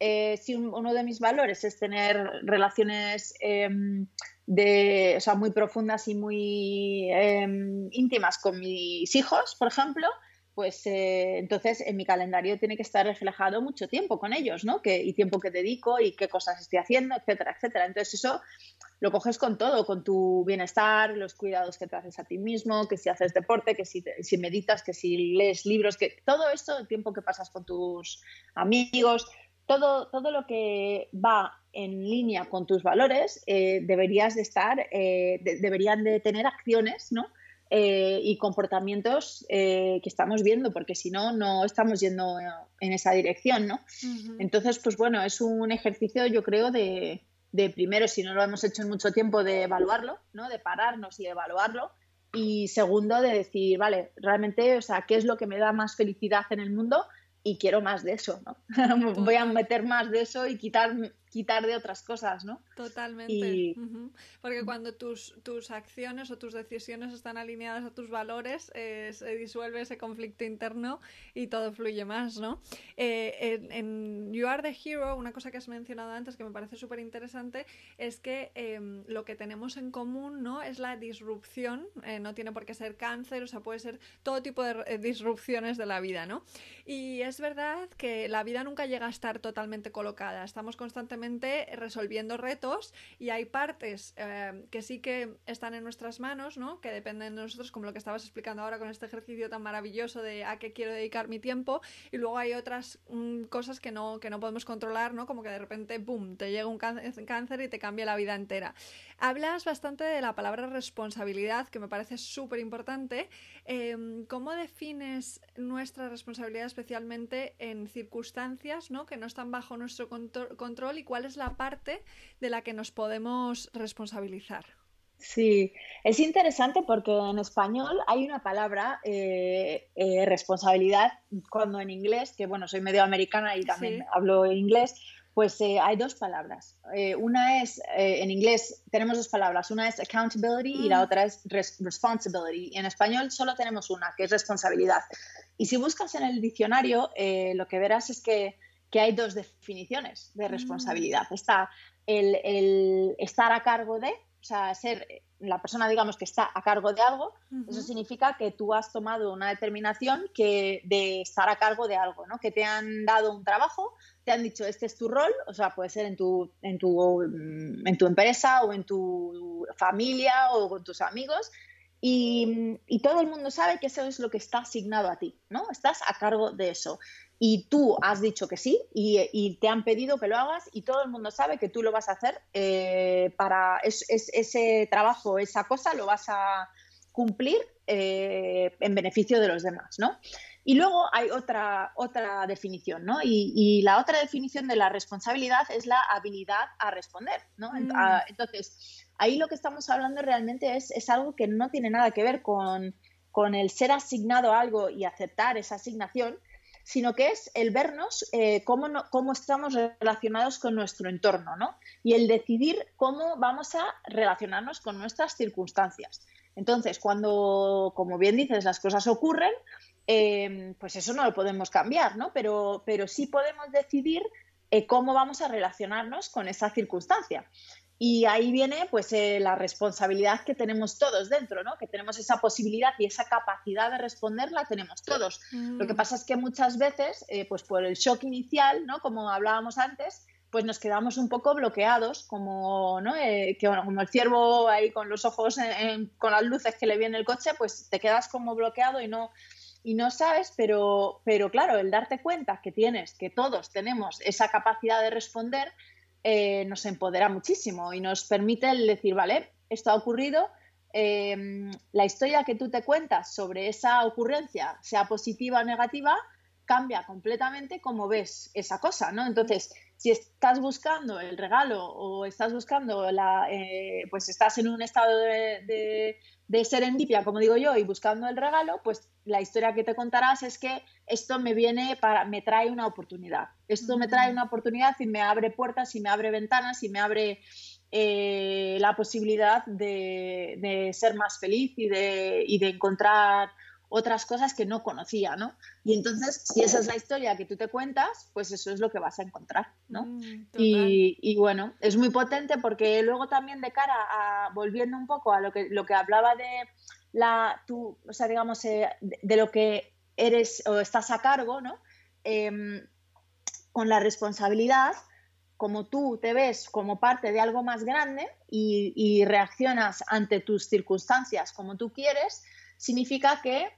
eh, si uno de mis valores es tener relaciones em, de, o sea, muy profundas y muy em, íntimas con mis hijos, por ejemplo, pues eh, entonces en mi calendario tiene que estar reflejado mucho tiempo con ellos, ¿no? Que, y tiempo que dedico y qué cosas estoy haciendo, etcétera, etcétera. Entonces eso lo coges con todo, con tu bienestar, los cuidados que te haces a ti mismo, que si haces deporte, que si, si meditas, que si lees libros, que todo esto, el tiempo que pasas con tus amigos, todo, todo lo que va en línea con tus valores, eh, deberías de estar, eh, deberían de tener acciones, ¿no? Eh, y comportamientos que estamos viendo, porque si no, no estamos yendo en esa dirección, ¿no? Entonces, pues bueno, es un ejercicio, yo creo, de, de, primero, si no lo hemos hecho en mucho tiempo, de evaluarlo, ¿no? De pararnos y evaluarlo. Y segundo, de decir, vale, realmente, o sea, ¿qué es lo que me da más felicidad en el mundo? y quiero más de eso, ¿no? Voy a meter más de eso y quitar quitar de otras cosas, ¿no? Totalmente. Porque cuando tus, tus acciones o tus decisiones están alineadas a tus valores, eh, se disuelve ese conflicto interno y todo fluye más, ¿no? Eh, en, You Are the Hero, una cosa que has mencionado antes que me parece súper interesante es que em, lo que tenemos en común, ¿no? Es la disrupción, eh, no tiene por qué ser cáncer, o sea, puede ser todo tipo de disrupciones de la vida, ¿no? Y es verdad que la vida nunca llega a estar totalmente colocada, estamos constantemente resolviendo retos y hay partes eh, que sí que están en nuestras manos, ¿no? Que dependen de nosotros, como lo que estabas explicando ahora con este ejercicio tan maravilloso de a qué quiero dedicar mi tiempo y luego hay otras mm, cosas que no, que no podemos controlar, ¿no? Como que de repente, ¡boom!, te llega un cáncer y te cambia la vida entera. Hablas bastante de la palabra responsabilidad, que me parece súper importante. Em, ¿Cómo defines nuestra responsabilidad especialmente en circunstancias ¿no? que no están bajo nuestro control y cuál es la parte de la que nos podemos responsabilizar? Sí, es interesante porque en español hay una palabra, eh, eh, responsabilidad, cuando en inglés, que bueno, soy medio americana y también hablo inglés, pues eh, hay dos palabras. Eh, una es, eh, en inglés tenemos dos palabras, una es accountability y la mm. otra es responsibility. En español solo tenemos una, que es responsabilidad. Y si buscas en el diccionario, lo que verás es que, hay dos definiciones de mm. responsabilidad. Está el, el estar a cargo de, o sea, ser la persona, digamos, que está a cargo de algo, eso significa que tú has tomado una determinación que, de estar a cargo de algo, ¿no? Que te han dado un trabajo, te han dicho, este es tu rol, o sea, puede ser en tu, en tu, en tu empresa o en tu familia o con tus amigos, y, y, todo el mundo sabe que eso es lo que está asignado a ti, ¿no? Estás a cargo de eso y tú has dicho que sí y, te han pedido que lo hagas y todo el mundo sabe que tú lo vas a hacer eh, para ese trabajo, esa cosa lo vas a cumplir eh, en beneficio de los demás, ¿no? Y luego hay otra, otra definición, ¿no? Y, la otra definición de la responsabilidad es la habilidad a responder, ¿no? Mm. Entonces, ahí lo que estamos hablando realmente es, es algo que no tiene nada que ver con, con el ser asignado a algo y aceptar esa asignación, sino que es el vernos eh, cómo, cómo, estamos relacionados con nuestro entorno, ¿no? Y el decidir cómo vamos a relacionarnos con nuestras circunstancias. Entonces, cuando, como bien dices, las cosas ocurren, em, pues eso no lo podemos cambiar, ¿no? Pero, pero sí podemos decidir eh, cómo vamos a relacionarnos con esa circunstancia. Y ahí viene pues eh, la responsabilidad que tenemos todos dentro, ¿no? Que tenemos esa posibilidad y esa capacidad de responder la tenemos todos. Lo que mm. pasa es que muchas veces, eh, pues por el shock inicial, ¿no? Como hablábamos antes, pues nos quedamos un poco bloqueados, como, ¿no? Eh, que, bueno, como el ciervo ahí con los ojos, con las luces que le viene el coche, pues te quedas como bloqueado y no, y no sabes, pero, pero claro, el darte cuenta que tienes, que todos tenemos esa capacidad de responder, eh, nos empodera muchísimo y nos permite el decir, vale, esto ha ocurrido, em, la historia que tú te cuentas sobre esa ocurrencia, sea positiva o negativa, cambia completamente cómo ves esa cosa, ¿no? Entonces, si estás buscando el regalo o estás buscando la, eh, pues estás en un estado de, de serendipia, como digo yo, y buscando el regalo, pues la historia que te contarás es que esto me viene para, me trae una oportunidad. Esto me trae una oportunidad y me abre puertas y me abre ventanas y me abre eh, la posibilidad de, ser más feliz y de, y de encontrar otras cosas que no conocía, ¿no? Y entonces, si esa es la historia que tú te cuentas, pues eso es lo que vas a encontrar, ¿no? Mm, y, bueno, es muy potente porque luego también de cara a, volviendo un poco a lo que, lo que hablaba de la, tú, o sea, digamos, eh, de, lo que eres o estás a cargo, ¿no? Em, con la responsabilidad, como tú te ves como parte de algo más grande y, y reaccionas ante tus circunstancias como tú quieres, significa que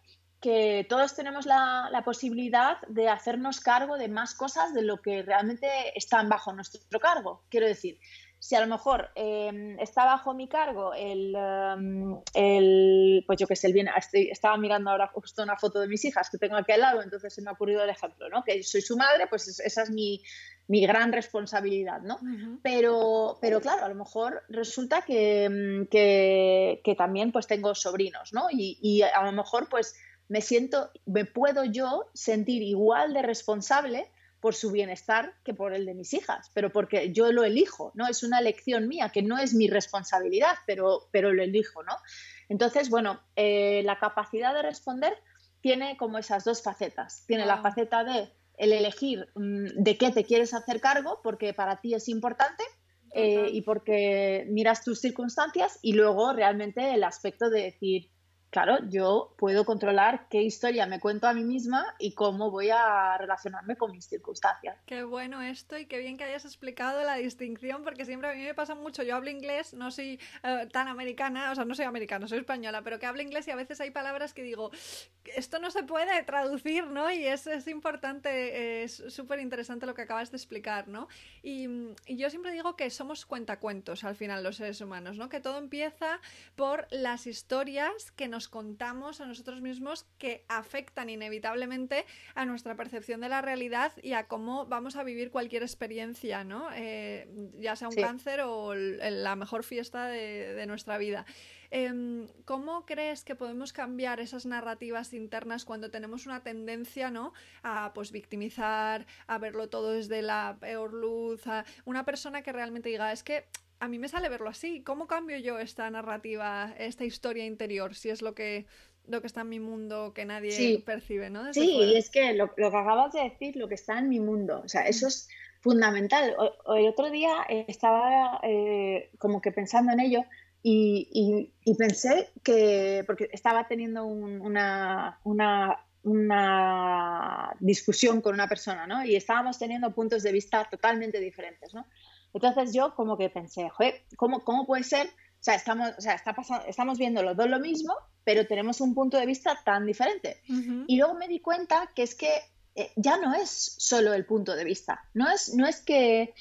que todos tenemos la, posibilidad de hacernos cargo de más cosas de lo que realmente están bajo nuestro cargo. Quiero decir, si a lo mejor em, está bajo mi cargo el, em, pues yo que sé, el bien, estaba mirando ahora justo una foto de mis hijas que tengo aquí al lado, entonces se me ha ocurrido el ejemplo, ¿no? Que soy su madre, pues esa es mi, gran responsabilidad, ¿no? pero, pero claro, a lo mejor resulta que, que, también pues tengo sobrinos, ¿no? Y, y a lo mejor pues me siento, me puedo yo sentir igual de responsable por su bienestar que por el de mis hijas, pero porque yo lo elijo, ¿no? Es una elección mía, que no es mi responsabilidad, pero, pero lo elijo, ¿no? Entonces, bueno, eh, la capacidad de responder tiene como esas dos facetas. Tiene la faceta de el elegir mm, de qué te quieres hacer cargo, porque para ti es importante, eh, y porque miras tus circunstancias, y luego realmente el aspecto de decir, claro, yo puedo controlar qué historia me cuento a mí misma y cómo voy a relacionarme con mis circunstancias. Qué bueno esto y qué bien que hayas explicado la distinción, porque siempre a mí me pasa mucho, yo hablo inglés, no soy eh, tan americana, o sea, no soy americana, soy española, pero que hablo inglés y a veces hay palabras que digo, esto no se puede traducir, ¿no? Y es, es importante, es súper interesante lo que acabas de explicar, ¿no? Y, y yo siempre digo que somos cuentacuentos al final los seres humanos, ¿no? Que todo empieza por las historias que nos contamos a nosotros mismos que afectan inevitablemente a nuestra percepción de la realidad y a cómo vamos a vivir cualquier experiencia, ¿no? Eh, ya sea un cáncer o la mejor fiesta de, nuestra vida. Em, ¿Cómo crees que podemos cambiar esas narrativas internas cuando tenemos una tendencia ¿no? a pues, victimizar, a verlo todo desde la peor luz, a una persona que realmente diga, es que a mí me sale verlo así. ¿Cómo cambio yo esta narrativa, esta historia interior, si es lo que, lo que está en mi mundo que nadie percibe, ¿no? sí, y es que lo, que acabas de decir, lo que está en mi mundo, o sea, eso es fundamental. el otro día eh, estaba eh, como que pensando en ello y, pensé que, porque estaba teniendo una, una, una discusión con una persona, ¿no? Y estábamos teniendo puntos de vista totalmente diferentes, ¿no? Entonces yo como que pensé, joder, ¿cómo, cómo puede ser? O sea, estamos, o sea está pasando, estamos viendo los dos lo mismo, pero tenemos un punto de vista tan diferente. Y luego me di cuenta que es que eh, ya no es solo el punto de vista, no es, no es que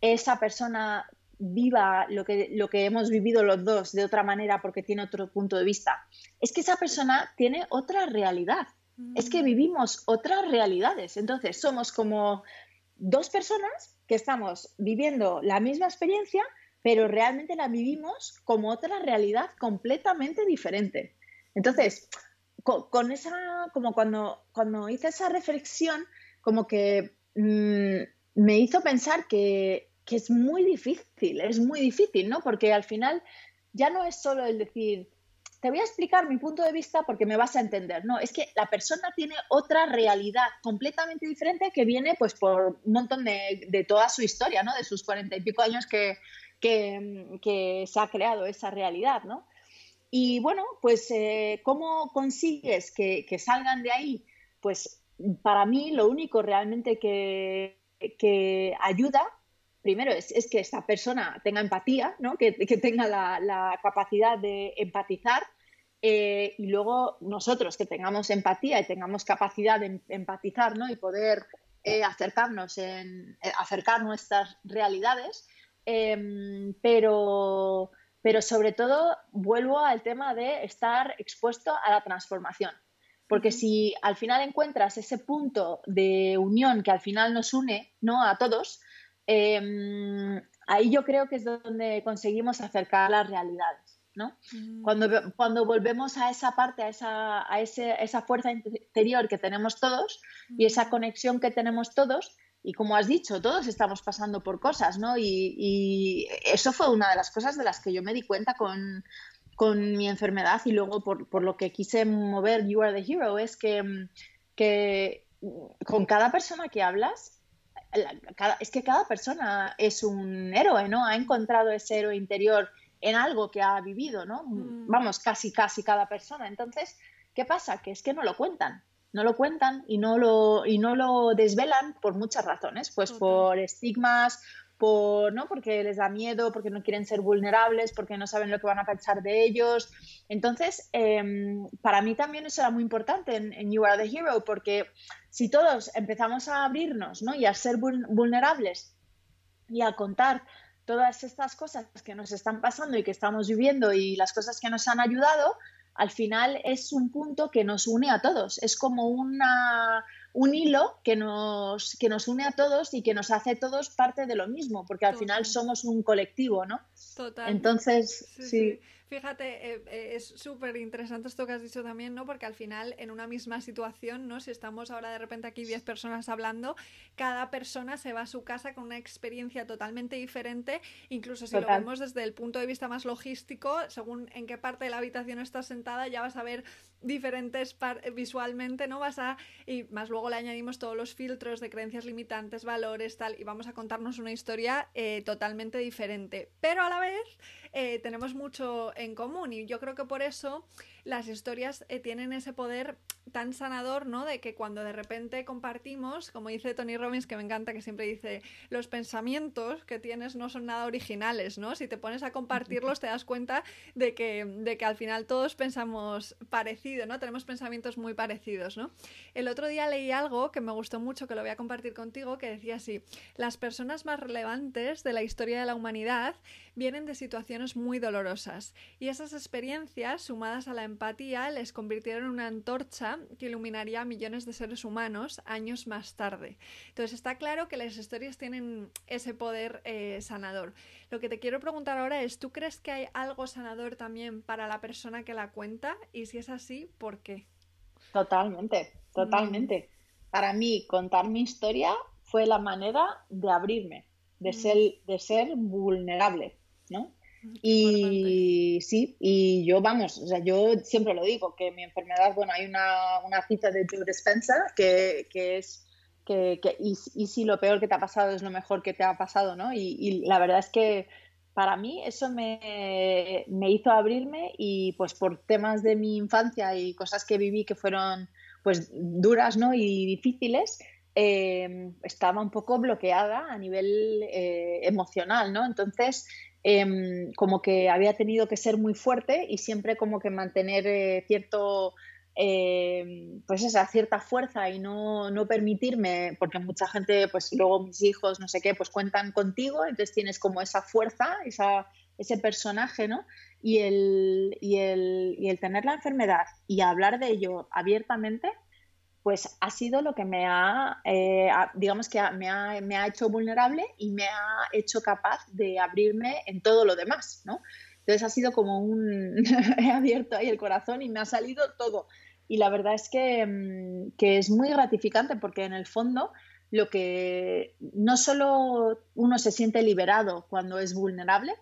esa persona viva lo que, lo que hemos vivido los dos de otra manera porque tiene otro punto de vista, es que esa persona tiene otra realidad. Es que mm. vivimos otras realidades. Entonces, somos como dos personas que estamos viviendo la misma experiencia, pero realmente la vivimos como otra realidad completamente diferente. Entonces, con, esa, como cuando, cuando hice esa reflexión, como que mm, me hizo pensar que, que, es muy difícil, es muy difícil, ¿no? Porque al final ya no es solo el decir, te voy a explicar mi punto de vista porque me vas a entender. No, es que la persona tiene otra realidad completamente diferente que viene pues por un montón de, toda su historia, ¿no? De sus cuarenta y pico años que, que, se ha creado esa realidad, ¿no? Y bueno, pues eh, ¿cómo consigues que, salgan de ahí? Pues para mí lo único realmente que, ayuda, primero es, que esta persona tenga empatía, ¿no? que, tenga la, capacidad de empatizar eh, y luego nosotros que tengamos empatía y tengamos capacidad de empatizar ¿no? y poder eh, acercarnos en acercar nuestras realidades, Em, pero, pero sobre todo vuelvo al tema de estar expuesto a la transformación. Porque si al final encuentras ese punto de unión que al final nos une ¿no? a todos, em, ahí yo creo que es donde conseguimos acercar las realidades. ¿No? cuando, cuando volvemos a esa parte, a, esa, a ese, esa fuerza interior que tenemos todos y esa conexión que tenemos todos, y como has dicho, todos estamos pasando por cosas, ¿no? Y, eso fue una de las cosas de las que yo me di cuenta con, mi enfermedad y luego por, lo que quise mover You Are the Hero, es que, que con cada persona que hablas, es que cada persona es un héroe, ¿no? Ha encontrado ese héroe interior en algo que ha vivido, ¿no? Mm. Vamos, casi, casi cada persona. Entonces, ¿qué pasa? Que es que no lo cuentan no lo cuentan y no lo, y no lo desvelan por muchas razones, pues por estigmas, por, ¿no? porque les da miedo, porque no quieren ser vulnerables, porque no saben lo que van a pensar de ellos. Entonces, em, para mí también eso era muy importante en, You Are the Hero, porque si todos empezamos a abrirnos ¿no? y a ser vulnerables y a contar todas estas cosas que nos están pasando y que estamos viviendo y las cosas que nos han ayudado, al final es un punto que nos une a todos, es como una, un hilo que nos, que nos une a todos y que nos hace todos parte de lo mismo, porque al final somos un colectivo, ¿no? Total. Entonces, sí. Fíjate, eh, eh, es súper interesante esto que has dicho también, ¿no? Porque al final, en una misma situación, ¿no? Si estamos ahora de repente aquí 10 personas hablando, cada persona se va a su casa con una experiencia totalmente diferente, incluso si lo vemos desde el punto de vista más logístico, según en qué parte de la habitación estás sentada, ya vas a ver diferentes visualmente, ¿no? Vas a. Y más luego le añadimos todos los filtros de creencias limitantes, valores, tal, y vamos a contarnos una historia eh, totalmente diferente. Pero a la vez eh, tenemos mucho en común y yo creo que por eso las historias eh, tienen ese poder tan sanador, ¿no? De que cuando de repente compartimos, como dice Tony Robbins, que me encanta, que siempre dice, los pensamientos que tienes no son nada originales, ¿no? Si te pones a compartirlos te das cuenta de que, de que al final todos pensamos parecido, ¿no? Tenemos pensamientos muy parecidos, ¿no? El otro día leí algo que me gustó mucho, que lo voy a compartir contigo, que decía así, las personas más relevantes de la historia de la humanidad vienen de situaciones muy dolorosas y esas experiencias, sumadas a la empatía, les convirtieron en una antorcha que iluminaría a millones de seres humanos años más tarde. Entonces está claro que las historias tienen ese poder eh, sanador. Lo que te quiero preguntar ahora es, ¿tú crees que hay algo sanador también para la persona que la cuenta? Y si es así, ¿por qué? Totalmente, totalmente. Mm. Para mí, contar mi historia fue la manera de abrirme, de, mm. ser, de ser vulnerable. Y sí, y yo, vamos, o sea, yo siempre lo digo, que mi enfermedad, bueno, hay una, una cita de Joe Spencer que, que es que, que y, si lo peor que te ha pasado es lo mejor que te ha pasado, ¿no? Y, y la verdad es que para mí eso me, me, hizo abrirme y pues por temas de mi infancia y cosas que viví que fueron pues duras, ¿no? Y difíciles, eh, estaba un poco bloqueada a nivel eh, emocional, ¿no? Entonces, Em, como que había tenido que ser muy fuerte y siempre como que mantener eh, cierto, em, pues esa cierta fuerza y no, no, permitirme, porque mucha gente, pues luego mis hijos, no sé qué, pues cuentan contigo, entonces tienes como esa fuerza, esa, ese personaje, ¿no? Y el, y, el, y el tener la enfermedad y hablar de ello abiertamente, pues ha sido lo que me ha, eh, digamos que me, ha, me, ha, hecho vulnerable y me ha hecho capaz de abrirme en todo lo demás, ¿no? Entonces ha sido como un, he abierto ahí el corazón y me ha salido todo. Y la verdad es que, mm, que, es muy gratificante porque en el fondo lo que no solo uno se siente liberado cuando es vulnerable,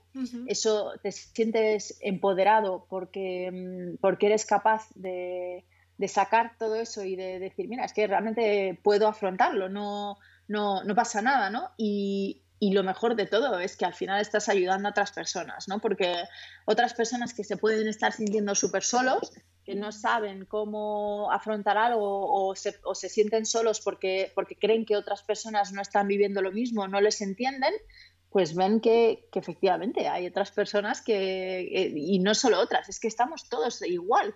eso te sientes empoderado porque, mm, porque eres capaz de, de, sacar todo eso y de decir, mira, es que realmente puedo afrontarlo, no, no, no pasa nada, ¿no? Y, y lo mejor de todo es que al final estás ayudando a otras personas, ¿no? Porque otras personas que se pueden estar sintiendo súper solos, que no saben cómo afrontar algo o se, o se, sienten solos porque, porque creen que otras personas no están viviendo lo mismo, no les entienden, pues ven que, efectivamente hay otras personas que, eh, y no solo otras, es que estamos todos igual.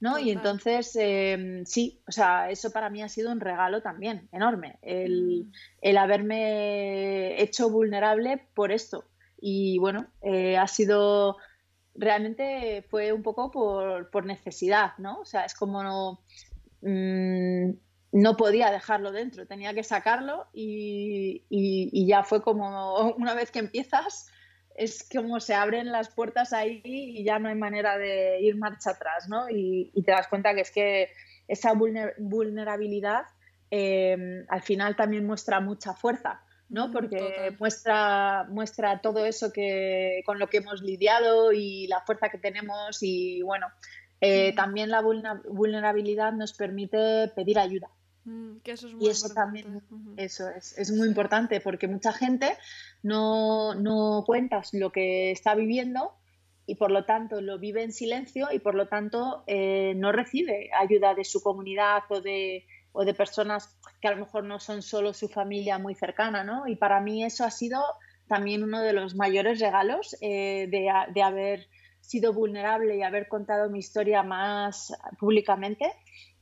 ¿No? Y entonces, em, sí, o sea, eso para mí ha sido un regalo también enorme, el, mm. el haberme hecho vulnerable por esto. Y bueno, eh, ha sido, realmente fue un poco por, por necesidad, ¿no? O sea, es como no, mm, no podía dejarlo dentro, tenía que sacarlo y, y ya fue como una vez que empiezas es como se abren las puertas ahí y ya no hay manera de ir marcha atrás, ¿no? Y, te das cuenta que es que esa vulnerabilidad em, al final también muestra mucha fuerza, ¿no? Porque muestra, muestra todo eso que, con lo que hemos lidiado y la fuerza que tenemos y bueno, eh, también la vulnerabilidad nos permite pedir ayuda. Mm, que eso es muy y eso también, eso es, es, muy importante porque mucha gente no, no cuenta lo que está viviendo y por lo tanto lo vive en silencio y por lo tanto eh, no recibe ayuda de su comunidad o de, o de personas que a lo mejor no son solo su familia muy cercana, ¿no? Y para mí eso ha sido también uno de los mayores regalos eh, de, de haber sido vulnerable y haber contado mi historia más públicamente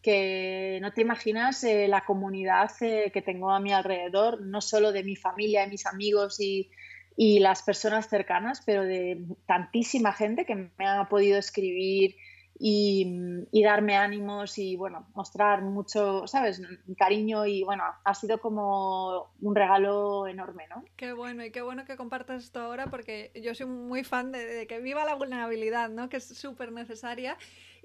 que no te imaginas eh, la comunidad eh, que tengo a mi alrededor, no solo de mi familia, mis amigos y, y, las personas cercanas, pero de tantísima gente que me ha podido escribir y, darme ánimos y bueno, mostrar mucho, ¿sabes? Cariño y bueno, ha sido como un regalo enorme, ¿no? Qué bueno y qué bueno que compartas esto ahora porque yo soy muy fan de, de que viva la vulnerabilidad, ¿no? Que es súper necesaria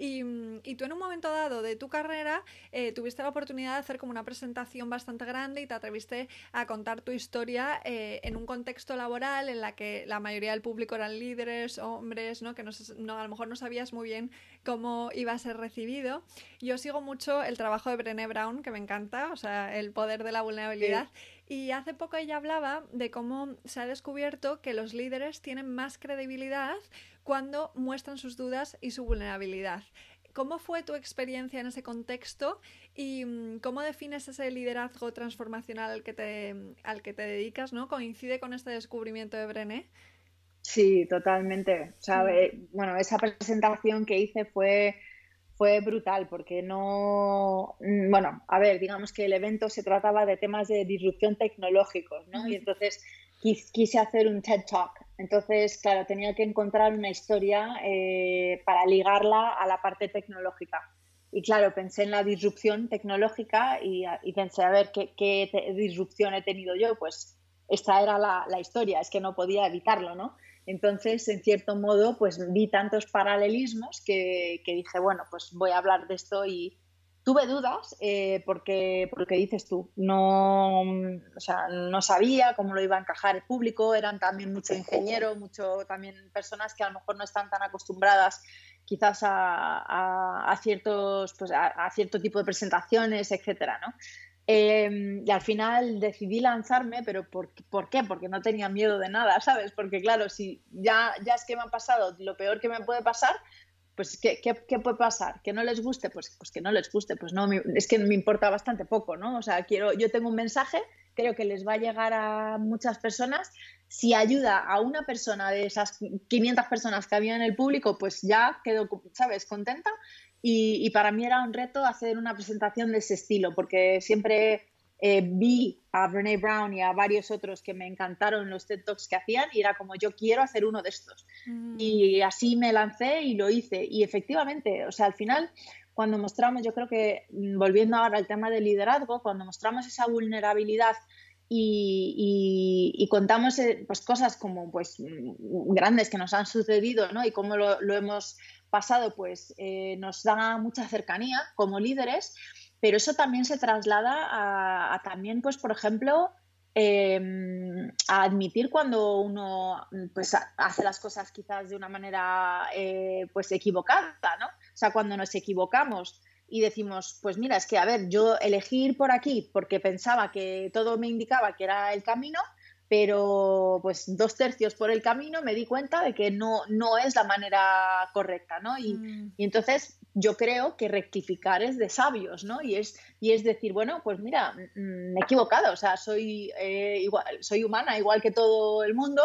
Mm, y, tú en un momento dado de tu carrera eh, tuviste la oportunidad de hacer como una presentación bastante grande y te atreviste a contar tu historia eh, en un contexto laboral en la que la mayoría del público eran líderes, hombres, ¿no? que no, a lo mejor no sabías muy bien cómo iba a ser recibido. Yo sigo mucho el trabajo de Brené Brown, que me encanta, o sea, el poder de la vulnerabilidad. Y hace poco ella hablaba de cómo se ha descubierto que los líderes tienen más credibilidad cuando muestran sus dudas y su vulnerabilidad. ¿Cómo fue tu experiencia en ese contexto y mm, cómo defines ese liderazgo transformacional al que te, al que te dedicas? ¿no? ¿Coincide con este descubrimiento de Brené? Sí, totalmente. Mm. bueno, esa presentación que hice fue, fue brutal porque no, mm, bueno, a ver, digamos que el evento se trataba de temas de disrupción tecnológicos, ¿no? Y entonces quise hacer un TED Talk. Entonces, claro, tenía que encontrar una historia eh, para ligarla a la parte tecnológica. Y claro, pensé en la disrupción tecnológica y, pensé, a ver, ¿qué, disrupción he tenido yo? Pues esta era la, la, historia, es que no podía evitarlo, ¿no? Entonces, en cierto modo, pues vi tantos paralelismos que, que dije, bueno, pues voy a hablar de esto y, Tuve dudas eh, porque, porque dices tú, no, o sea, no sabía cómo lo iba a encajar el público, eran también mucho ingeniero, mucho también personas que a lo mejor no están tan acostumbradas quizás a, a, ciertos, pues a, cierto tipo de presentaciones, etcétera, ¿no? Em, y al final decidí lanzarme, pero ¿por, ¿por, qué? Porque no tenía miedo de nada, ¿sabes? Porque claro, si ya, ya es que me ha pasado lo peor que me puede pasar, pues ¿qué, ¿qué, puede pasar? ¿Que no les guste? Pues, pues que no les guste, pues no, es que me importa bastante poco, ¿no? O sea, quiero, yo tengo un mensaje, creo que les va a llegar a muchas personas. Si ayuda a una persona de esas 500 personas que había en el público, pues ya quedo, ¿sabes?, contenta. Y, y para mí era un reto hacer una presentación de ese estilo, porque siempre eh, vi a Brene Brown y a varios otros que me encantaron los TED Talks que hacían y era como yo quiero hacer uno de estos. Mm. Y así me lancé y lo hice. Y efectivamente, o sea, al final, cuando mostramos, yo creo que mm, volviendo ahora al tema del liderazgo, cuando mostramos esa vulnerabilidad y, contamos eh, pues, cosas como pues, mm, grandes que nos han sucedido ¿no? y cómo lo, hemos pasado, pues eh, nos da mucha cercanía como líderes pero eso también se traslada a, también, pues, por ejemplo, em, a admitir cuando uno pues, hace las cosas quizás de una manera eh, pues equivocada, ¿no? O sea, cuando nos equivocamos y decimos, pues mira, es que, a ver, yo elegir por aquí porque pensaba que todo me indicaba que era el camino, pero pues dos tercios por el camino me di cuenta de que no, no es la manera correcta, ¿no? Y, mm. y, entonces yo creo que rectificar es de sabios, ¿no? Y es, y es decir, bueno, pues mira, mm, me he equivocado, o sea, soy, eh, igual, soy humana igual que todo el mundo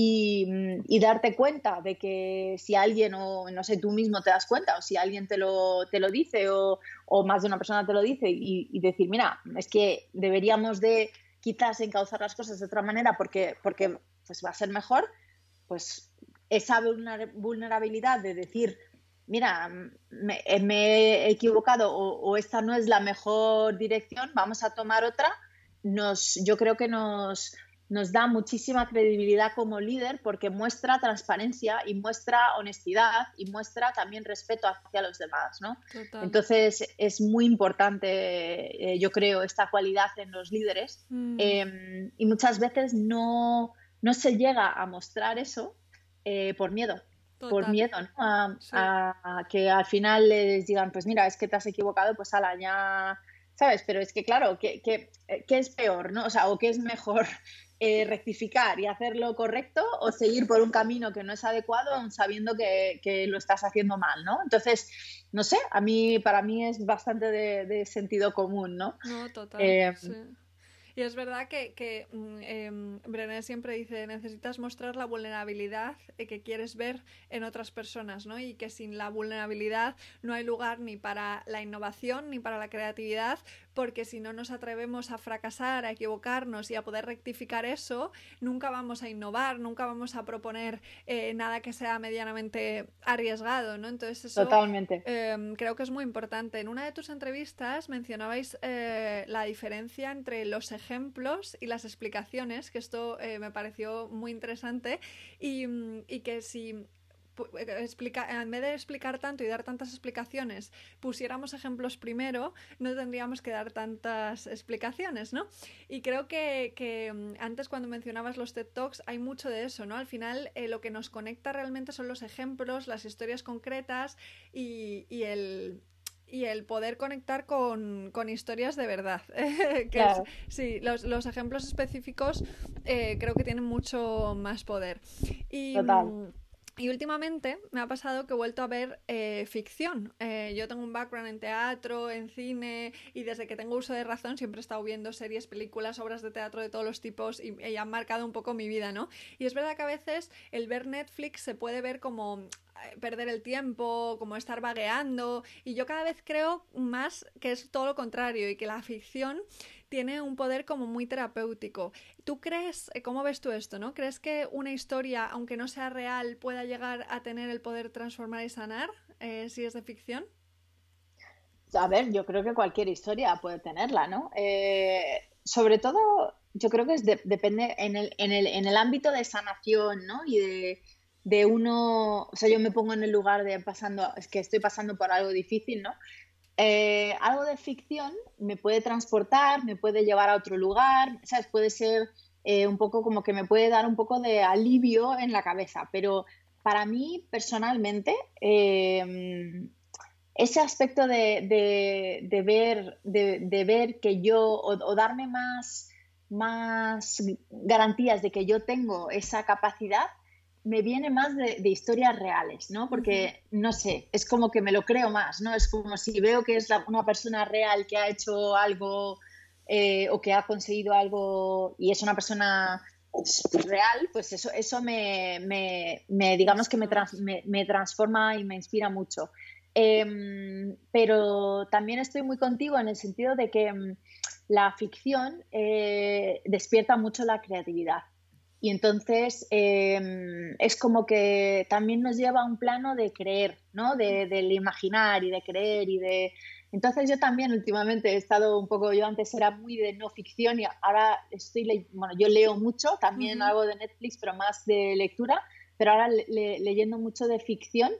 y, mm, y, darte cuenta de que si alguien, o no sé, tú mismo te das cuenta, o si alguien te lo, te lo dice, o, o más de una persona te lo dice, y, y decir, mira, es que deberíamos de quizás encauzar las cosas de otra manera porque, porque pues va a ser mejor, pues esa vulnerabilidad de decir, mira, me, he equivocado o, esta no es la mejor dirección, vamos a tomar otra, nos, yo creo que nos, nos da muchísima credibilidad como líder porque muestra transparencia y muestra honestidad y muestra también respeto hacia los demás, ¿no? Entonces es muy importante, eh, yo creo, esta cualidad en los líderes mm. em, y muchas veces no, no, se llega a mostrar eso eh, por miedo. Por miedo, ¿no? A, que al final les digan, pues mira, es que te has equivocado, pues ala, ya ¿sabes? Pero es que, claro, ¿qué, qué, qué es peor, no? O sea, o qué es mejor, eh, rectificar y hacerlo correcto o seguir por un camino que no es adecuado sabiendo que, lo estás haciendo mal, ¿no? Entonces, no sé, a mí, para mí es bastante de, sentido común, ¿no? No, total. Eh, y es verdad que, que mm, em, Brené siempre dice, necesitas mostrar la vulnerabilidad que quieres ver en otras personas, ¿no? Y que sin la vulnerabilidad no hay lugar ni para la innovación ni para la creatividad, porque si no nos atrevemos a fracasar, a equivocarnos y a poder rectificar eso, nunca vamos a innovar, nunca vamos a proponer eh, nada que sea medianamente arriesgado, ¿no? Entonces eso Totalmente. Em, creo que es muy importante. En una de tus entrevistas mencionabais eh, la diferencia entre los ejemplos y las explicaciones, que esto eh, me pareció muy interesante y, y que si explica, en vez de explicar tanto y dar tantas explicaciones, pusiéramos ejemplos primero, no tendríamos que dar tantas explicaciones, ¿no? Y creo que, mm, antes cuando mencionabas los TED Talks hay mucho de eso, ¿no? Al final eh, lo que nos conecta realmente son los ejemplos, las historias concretas y, el y el poder conectar con, historias de verdad. sí, los, ejemplos específicos eh, creo que tienen mucho más poder. Y, Total. Y últimamente me ha pasado que he vuelto a ver eh, ficción. Eh, yo tengo un background en teatro, en cine, y desde que tengo uso de razón siempre he estado viendo series, películas, obras de teatro de todos los tipos y, y han marcado un poco mi vida, ¿no? Y es verdad que a veces el ver Netflix se puede ver como eh, perder el tiempo, como estar vagueando, y yo cada vez creo más que es todo lo contrario y que la ficción tiene un poder como muy terapéutico. ¿Tú crees, eh, cómo ves tú esto, no? ¿Crees que una historia, aunque no sea real, pueda llegar a tener el poder transformar y sanar eh, si es de ficción? A ver, yo creo que cualquier historia puede tenerla, ¿no? Eh, sobre todo, yo creo que es depende en el, en, el, en el, ámbito de sanación, ¿no? Y de, de uno, o sea, yo me pongo en el lugar de pasando, es que estoy pasando por algo difícil, ¿no? Eh, algo de ficción me puede transportar, me puede llevar a otro lugar, ¿sabes? Puede ser eh, un poco como que me puede dar un poco de alivio en la cabeza, pero para mí personalmente em, ese aspecto de, ver, de, ver que yo o, darme más, más garantías de que yo tengo esa capacidad, me viene más de, historias reales, ¿no? Porque, no sé, es como que me lo creo más, ¿no? Es como si veo que es una persona real que ha hecho algo eh, o que ha conseguido algo y es una persona real, pues eso, eso me, me, digamos que me, me, transforma y me inspira mucho. Em, pero también estoy muy contigo en el sentido de que mm, la ficción eh, despierta mucho la creatividad. Y entonces em, es como que también nos lleva a un plano de creer, ¿no? De, del imaginar y de creer y de... Entonces yo también últimamente he estado un poco, yo antes era muy de no ficción y ahora estoy, bueno, yo leo mucho, también algo de Netflix, pero más de lectura, pero ahora leyendo mucho de ficción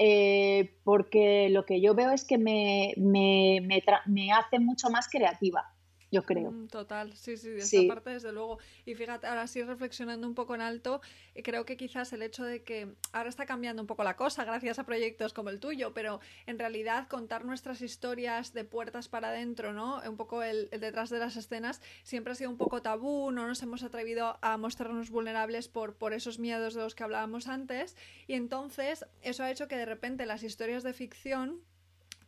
eh, porque lo que yo veo es que me, me, me hace mucho más creativa yo creo. Mm, total, sí, sí, de esta parte desde luego. Y fíjate, ahora sí reflexionando un poco en alto, eh, creo que quizás el hecho de que ahora está cambiando un poco la cosa gracias a proyectos como el tuyo, pero en realidad contar nuestras historias de puertas para adentro, ¿no? Un poco el, detrás de las escenas siempre ha sido un poco tabú, no nos hemos atrevido a mostrarnos vulnerables por, por esos miedos de los que hablábamos antes y entonces eso ha hecho que de repente las historias de ficción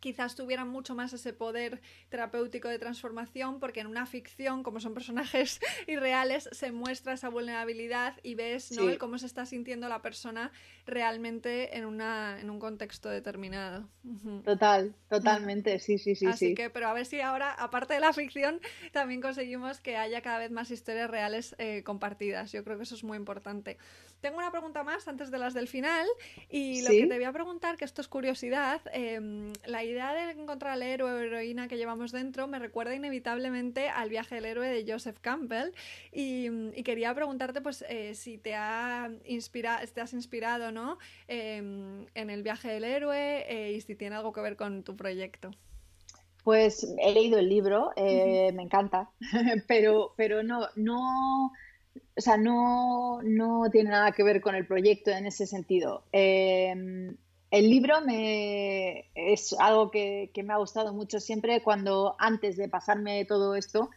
quizás tuvieran mucho más ese poder terapéutico de transformación, porque en una ficción, como son personajes irreales, se muestra esa vulnerabilidad y ves ¿no? cómo se está sintiendo la persona realmente en, una, en un contexto determinado. Total, totalmente, sí, sí, sí. Así que, pero a ver si ahora, aparte de la ficción, también conseguimos que haya cada vez más historias reales eh, compartidas. Yo creo que eso es muy importante. Tengo una pregunta más antes de las del final y lo que te voy a preguntar, que esto es curiosidad, em, la idea de encontrar al héroe o heroína que llevamos dentro me recuerda inevitablemente al viaje del héroe de Joseph Campbell y, quería preguntarte pues eh, si te, ha inspirado, te has inspirado ¿no? Em, en el viaje del héroe eh, y si tiene algo que ver con tu proyecto. Pues he leído el libro, eh, me encanta, pero, pero no, no o sea, no, tiene nada que ver con el proyecto en ese sentido. Em, el libro me, es algo que, me ha gustado mucho siempre cuando antes de pasarme todo esto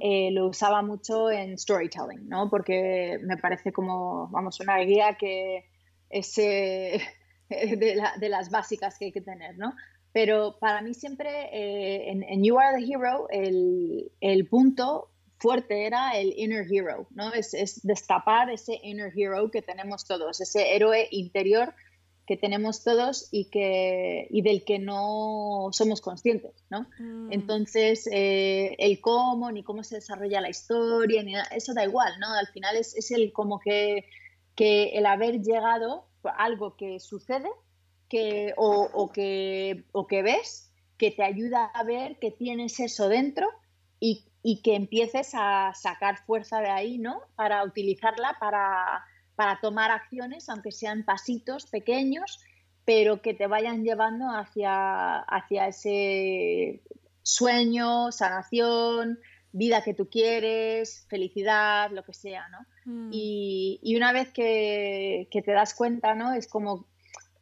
eh, lo usaba mucho en storytelling, ¿no? Porque me parece como, vamos, una guía que es eh, de, las básicas que hay que tener, ¿no? Pero para mí siempre eh, en, You Are the Hero el, el punto fuerte era el inner hero, ¿no? Es, destapar ese inner hero que tenemos todos, ese héroe interior que tenemos todos y, que, y del que no somos conscientes, ¿no? Mm. Entonces, eh, el cómo, ni cómo se desarrolla la historia, ni eso da igual, ¿no? Al final es, es el como que, que, el haber llegado a algo que sucede que, o, o, que, o que ves que te ayuda a ver que tienes eso dentro y, y que empieces a sacar fuerza de ahí, ¿no? Para utilizarla para, para tomar acciones, aunque sean pasitos pequeños, pero que te vayan llevando hacia, hacia ese sueño, sanación, vida que tú quieres, felicidad, lo que sea, ¿no? Mm. Y, y, una vez que, que, te das cuenta, ¿no? Es como,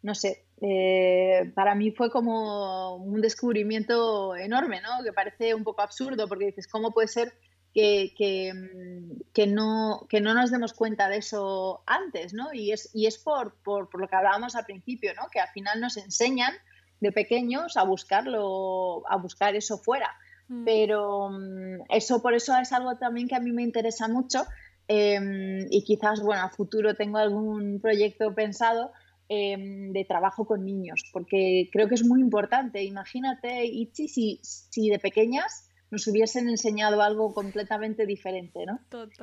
no sé, eh, para mí fue como un descubrimiento enorme, ¿no? Que parece un poco absurdo porque dices, ¿cómo puede ser que, que, mm, no, que no nos demos cuenta de eso antes, ¿no? Y es, y es por, por, por, lo que hablábamos al principio, ¿no? Que al final nos enseñan de pequeños a buscarlo, a buscar eso fuera. Mm. Pero mm, eso por eso es algo también que a mí me interesa mucho em, y quizás, bueno, a futuro tengo algún proyecto pensado Em, de trabajo con niños, porque creo que es muy importante. Imagínate, Ichi, si, si de pequeñas nos hubiesen enseñado algo completamente diferente, ¿no?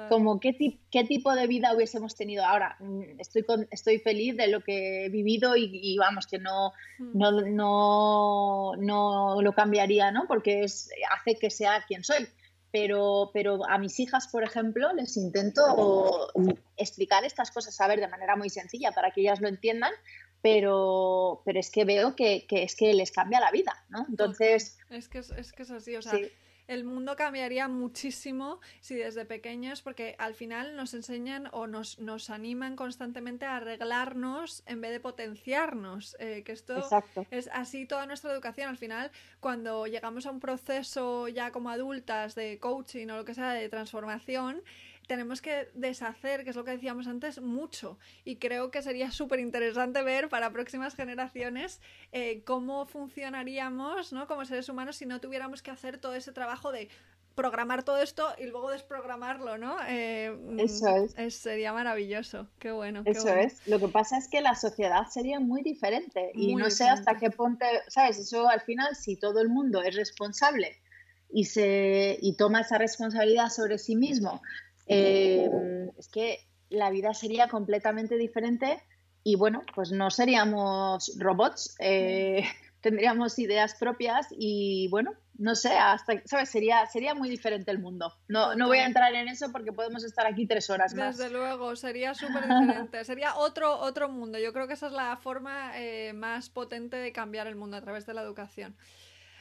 Como qué, qué tipo de vida hubiésemos tenido ahora. Mm, estoy, con, estoy feliz de lo que he vivido y, vamos, que no, hmm. no, no, no, lo cambiaría, ¿no? Porque es, hace que sea quien soy pero, pero a mis hijas, por ejemplo, les intento explicar estas cosas, a ver, de manera muy sencilla para que ellas lo entiendan, pero, pero es que veo que, que es que les cambia la vida, ¿no? Entonces... Es que es, es, que es así, o sea el mundo cambiaría muchísimo si desde pequeños, porque al final nos enseñan o nos, nos animan constantemente a arreglarnos en vez de potenciarnos. Eh, que esto es así toda nuestra educación. Al final, cuando llegamos a un proceso ya como adultas de coaching o lo que sea, de transformación, tenemos que deshacer, que es lo que decíamos antes, mucho. Y creo que sería súper interesante ver para próximas generaciones eh, cómo funcionaríamos ¿no? como seres humanos si no tuviéramos que hacer todo ese trabajo de programar todo esto y luego desprogramarlo, ¿no? Eh, Eso es. Sería maravilloso. Qué bueno. Eso es. Lo que pasa es que la sociedad sería muy diferente y no sé hasta qué punto, ¿sabes? Eso al final, si todo el mundo es responsable y, se, y toma esa responsabilidad sobre sí mismo eh, es que la vida sería completamente diferente y bueno, pues no seríamos robots. Eh, tendríamos ideas propias y bueno, no sé, hasta, ¿sabes? Sería, sería muy diferente el mundo. No, no voy a entrar en eso porque podemos estar aquí tres horas más. Desde luego, sería súper diferente. sería otro, otro mundo. Yo creo que esa es la forma eh, más potente de cambiar el mundo a través de la educación.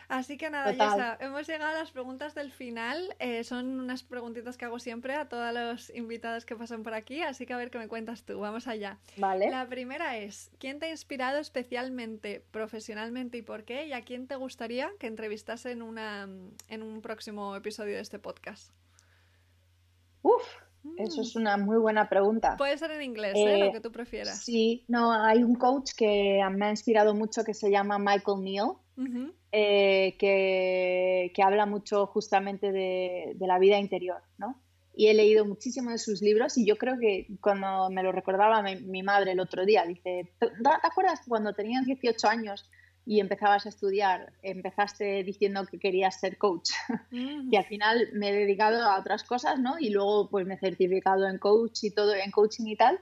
Así que nada, Yesa, hemos llegado a las preguntas del final. Eh, son unas preguntitas que hago siempre a todos los invitados que pasan por aquí, así que a ver qué me cuentas tú. Vamos allá. Vale. La primera es, ¿quién te ha inspirado especialmente, profesionalmente y por qué? ¿Y a quién te gustaría que entrevistase en, una, en un próximo episodio de este podcast? Uf, eso es mm. una muy buena pregunta. Puede ser en inglés, ¿eh? lo eh, que tú prefieras. Sí, no, hay un coach que me ha inspirado mucho que se llama Michael Neal. Eh, que, que, habla mucho justamente de, de, la vida interior, ¿no? Y he leído muchísimo de sus libros y yo creo que cuando me lo recordaba mi, madre el otro día, dice, ¿te, acuerdas cuando tenías 18 años y empezabas a estudiar, empezaste diciendo que querías ser coach? Mm. y al final me he dedicado a otras cosas, ¿no? Y luego pues me he certificado en coach y todo, en coaching y tal,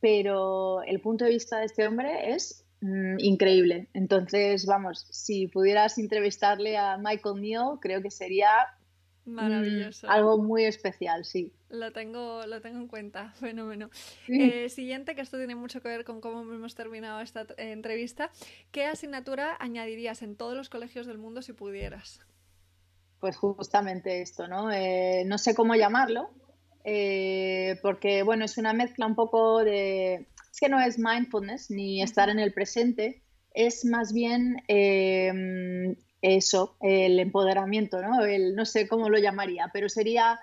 pero el punto de vista de este hombre es Mm, increíble. Entonces, vamos, si pudieras entrevistarle a Michael Neal, creo que sería mm, Maravilloso. algo muy especial, sí. Lo tengo, lo tengo en cuenta, fenómeno. Eh, siguiente, que esto tiene mucho que ver con cómo hemos terminado esta eh, entrevista. ¿Qué asignatura añadirías en todos los colegios del mundo si pudieras? Pues justamente esto, ¿no? Eh, no sé cómo llamarlo, porque, bueno, es una mezcla un poco de es que no es mindfulness ni estar en el presente, es más bien em, eso, el empoderamiento, ¿no? El, no sé cómo lo llamaría, pero sería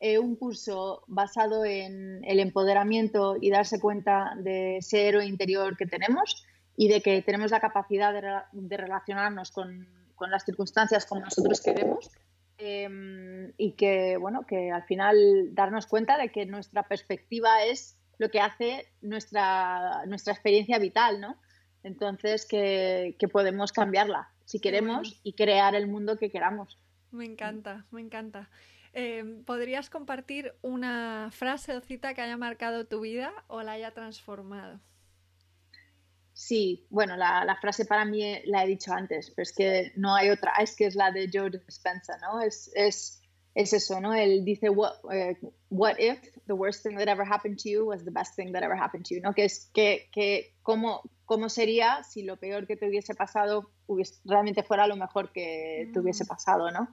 eh, un curso basado en el empoderamiento y darse cuenta de ese héroe interior que tenemos y de que tenemos la capacidad de, relacionarnos con, con, las circunstancias como nosotros queremos. Em, y que, bueno, que al final darnos cuenta de que nuestra perspectiva es lo que hace nuestra, nuestra experiencia vital, ¿no? Entonces, que, podemos cambiarla si queremos y crear el mundo que queramos. Me encanta, me encanta. Em, ¿Podrías compartir una frase o cita que haya marcado tu vida o la haya transformado? Sí, bueno, la, frase para mí la he dicho antes, pero es que no hay otra, es que es la de Joe Dispenza, ¿no? Es, es es eso, ¿no? Él dice, what, eh, what, if the worst thing that ever happened to you was the best thing that ever happened to you, ¿no? Que es que, que cómo, cómo sería si lo peor que te hubiese pasado realmente fuera lo mejor que te hubiese mm. pasado, ¿no?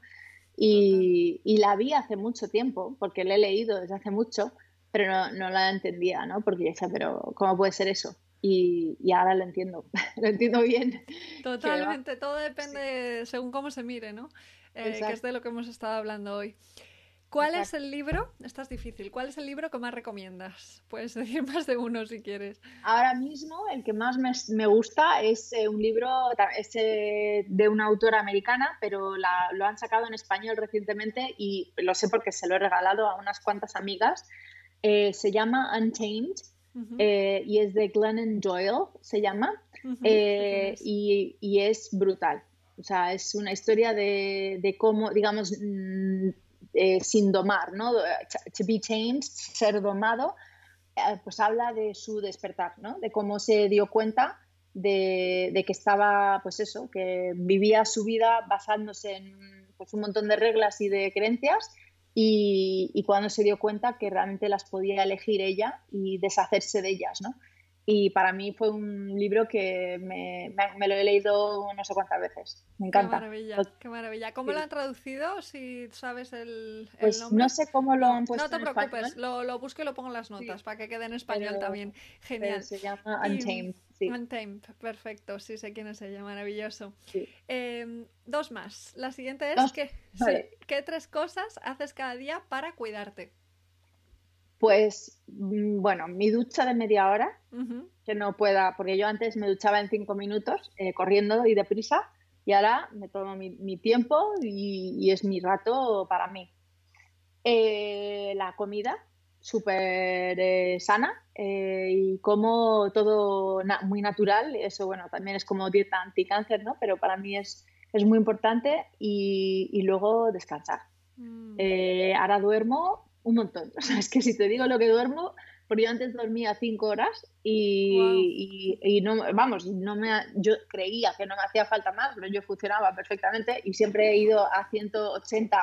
Y, y, la vi hace mucho tiempo, porque la he leído desde hace mucho, pero no, no la entendía, ¿no? Porque yo decía, pero ¿cómo puede ser eso? Y, y, ahora lo entiendo, lo entiendo bien. Totalmente, todo depende según cómo se mire, ¿no? Eh, que es de lo que hemos estado hablando hoy. ¿Cuál es el libro? Esta es difícil. ¿Cuál es el libro que más recomiendas? Puedes decir más de uno si quieres. Ahora mismo el que más me, gusta es eh, un libro es, eh, de una autora americana, pero lo han sacado en español recientemente y lo sé porque se lo he regalado a unas cuantas amigas. se llama Untamed y es de Glennon Doyle, se llama, y, y es brutal. O sea, es una historia de, cómo, digamos, mm, eh, sin domar, ¿no? To be changed, ser domado, eh, pues habla de su despertar, ¿no? De cómo se dio cuenta de, que estaba, pues eso, que vivía su vida basándose en pues, un montón de reglas y de creencias y, y, cuando se dio cuenta que realmente las podía elegir ella y deshacerse de ellas, ¿no? Y para mí fue un libro que me, me, lo he leído no sé cuántas veces. Me encanta. Qué maravilla, qué maravilla. ¿Cómo lo han traducido? Si sabes el, pues nombre. No sé cómo lo han puesto. No te preocupes, lo, lo, busco y lo pongo en las notas para que quede en español también. Genial. se llama Untamed. Untamed, perfecto. Sí, sé quién es ella, maravilloso. Em, dos más. La siguiente es que, ¿qué tres cosas haces cada día para cuidarte? Pues mm, bueno, mi ducha de media hora, que no pueda, porque yo antes me duchaba en cinco minutos, eh, corriendo y deprisa, y ahora me tomo mi, tiempo y, es mi rato para mí. Eh, la comida, súper eh, sana y como todo muy natural, eso bueno, también es como dieta anticáncer, ¿no? Pero para mí es, es muy importante y, luego descansar. Mm. ahora duermo un montón. O sea, es que si te digo lo que duermo, porque yo antes dormía cinco horas y, y, no, vamos, no me, yo creía que no me hacía falta más, pero yo funcionaba perfectamente y siempre he ido a 180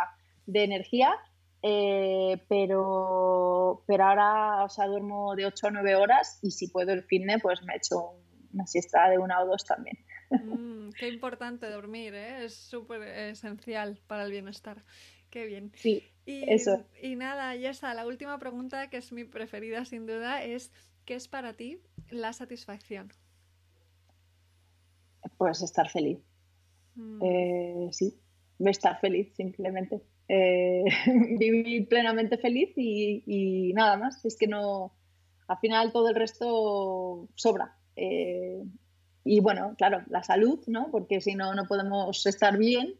de energía, eh, pero, pero ahora, o sea, duermo de 8 a 9 horas y si puedo el fitness, pues me echo una siesta de una o dos también. Mm, qué importante dormir, ¿eh? es súper esencial para el bienestar. Qué bien. Sí, y, eso. Y nada, Yesa, la última pregunta, que es mi preferida sin duda, es ¿qué es para ti la satisfacción? Pues estar feliz. Mm. Eh, sí, estar feliz simplemente. Eh, vivir plenamente feliz y, nada más. Es que no, al final todo el resto sobra. Eh, y bueno, claro, la salud, ¿no? Porque si no, no podemos estar bien,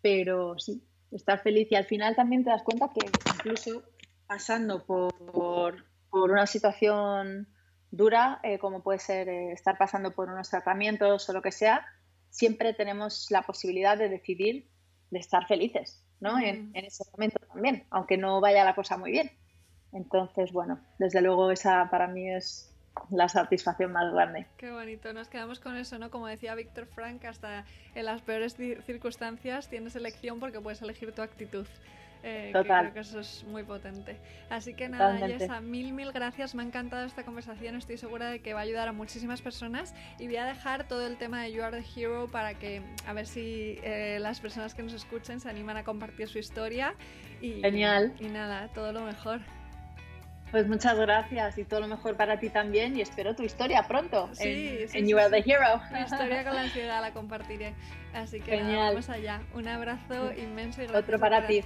pero sí, estar feliz y al final también te das cuenta que incluso pasando por, una situación dura, eh, como puede ser eh, estar pasando por unos tratamientos o lo que sea, siempre tenemos la posibilidad de decidir de estar felices, ¿no? En, en, ese momento también, aunque no vaya la cosa muy bien. Entonces, bueno, desde luego esa para mí es la satisfacción más grande. Qué bonito, nos quedamos con eso, ¿no? Como decía Víctor Frank, hasta en las peores circunstancias tienes elección porque puedes elegir tu actitud. Eh, Total. creo que eso es muy potente. Así que nada, Yesa, mil, mil gracias. Me ha encantado esta conversación. Estoy segura de que va a ayudar a muchísimas personas. Y voy a dejar todo el tema de You Are the Hero para que, a ver si eh, las personas que nos escuchen se animan a compartir su historia. Y, Genial. Y nada, todo lo mejor. Pues muchas gracias y todo lo mejor para ti también y espero tu historia pronto sí, en, sí, You Are the Hero. Mi historia con la ansiedad la compartiré. Así que vamos allá. Un abrazo inmenso y gracias. Otro para ti.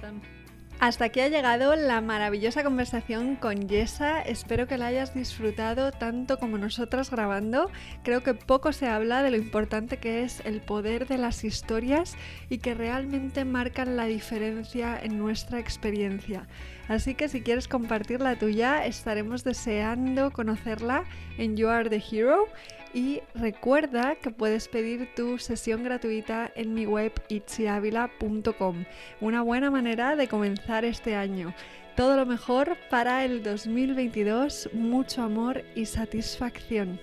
Hasta aquí ha llegado la maravillosa conversación con Yesa. Espero que la hayas disfrutado tanto como nosotras grabando. Creo que poco se habla de lo importante que es el poder de las historias y que realmente marcan la diferencia en nuestra experiencia. Así que si quieres compartir la tuya, estaremos deseando conocerla en You Are the Hero. Y recuerda que puedes pedir tu sesión gratuita en mi web itziavila.com. Una buena manera de comenzar este año. Todo lo mejor para el 2022, mucho amor y satisfacción.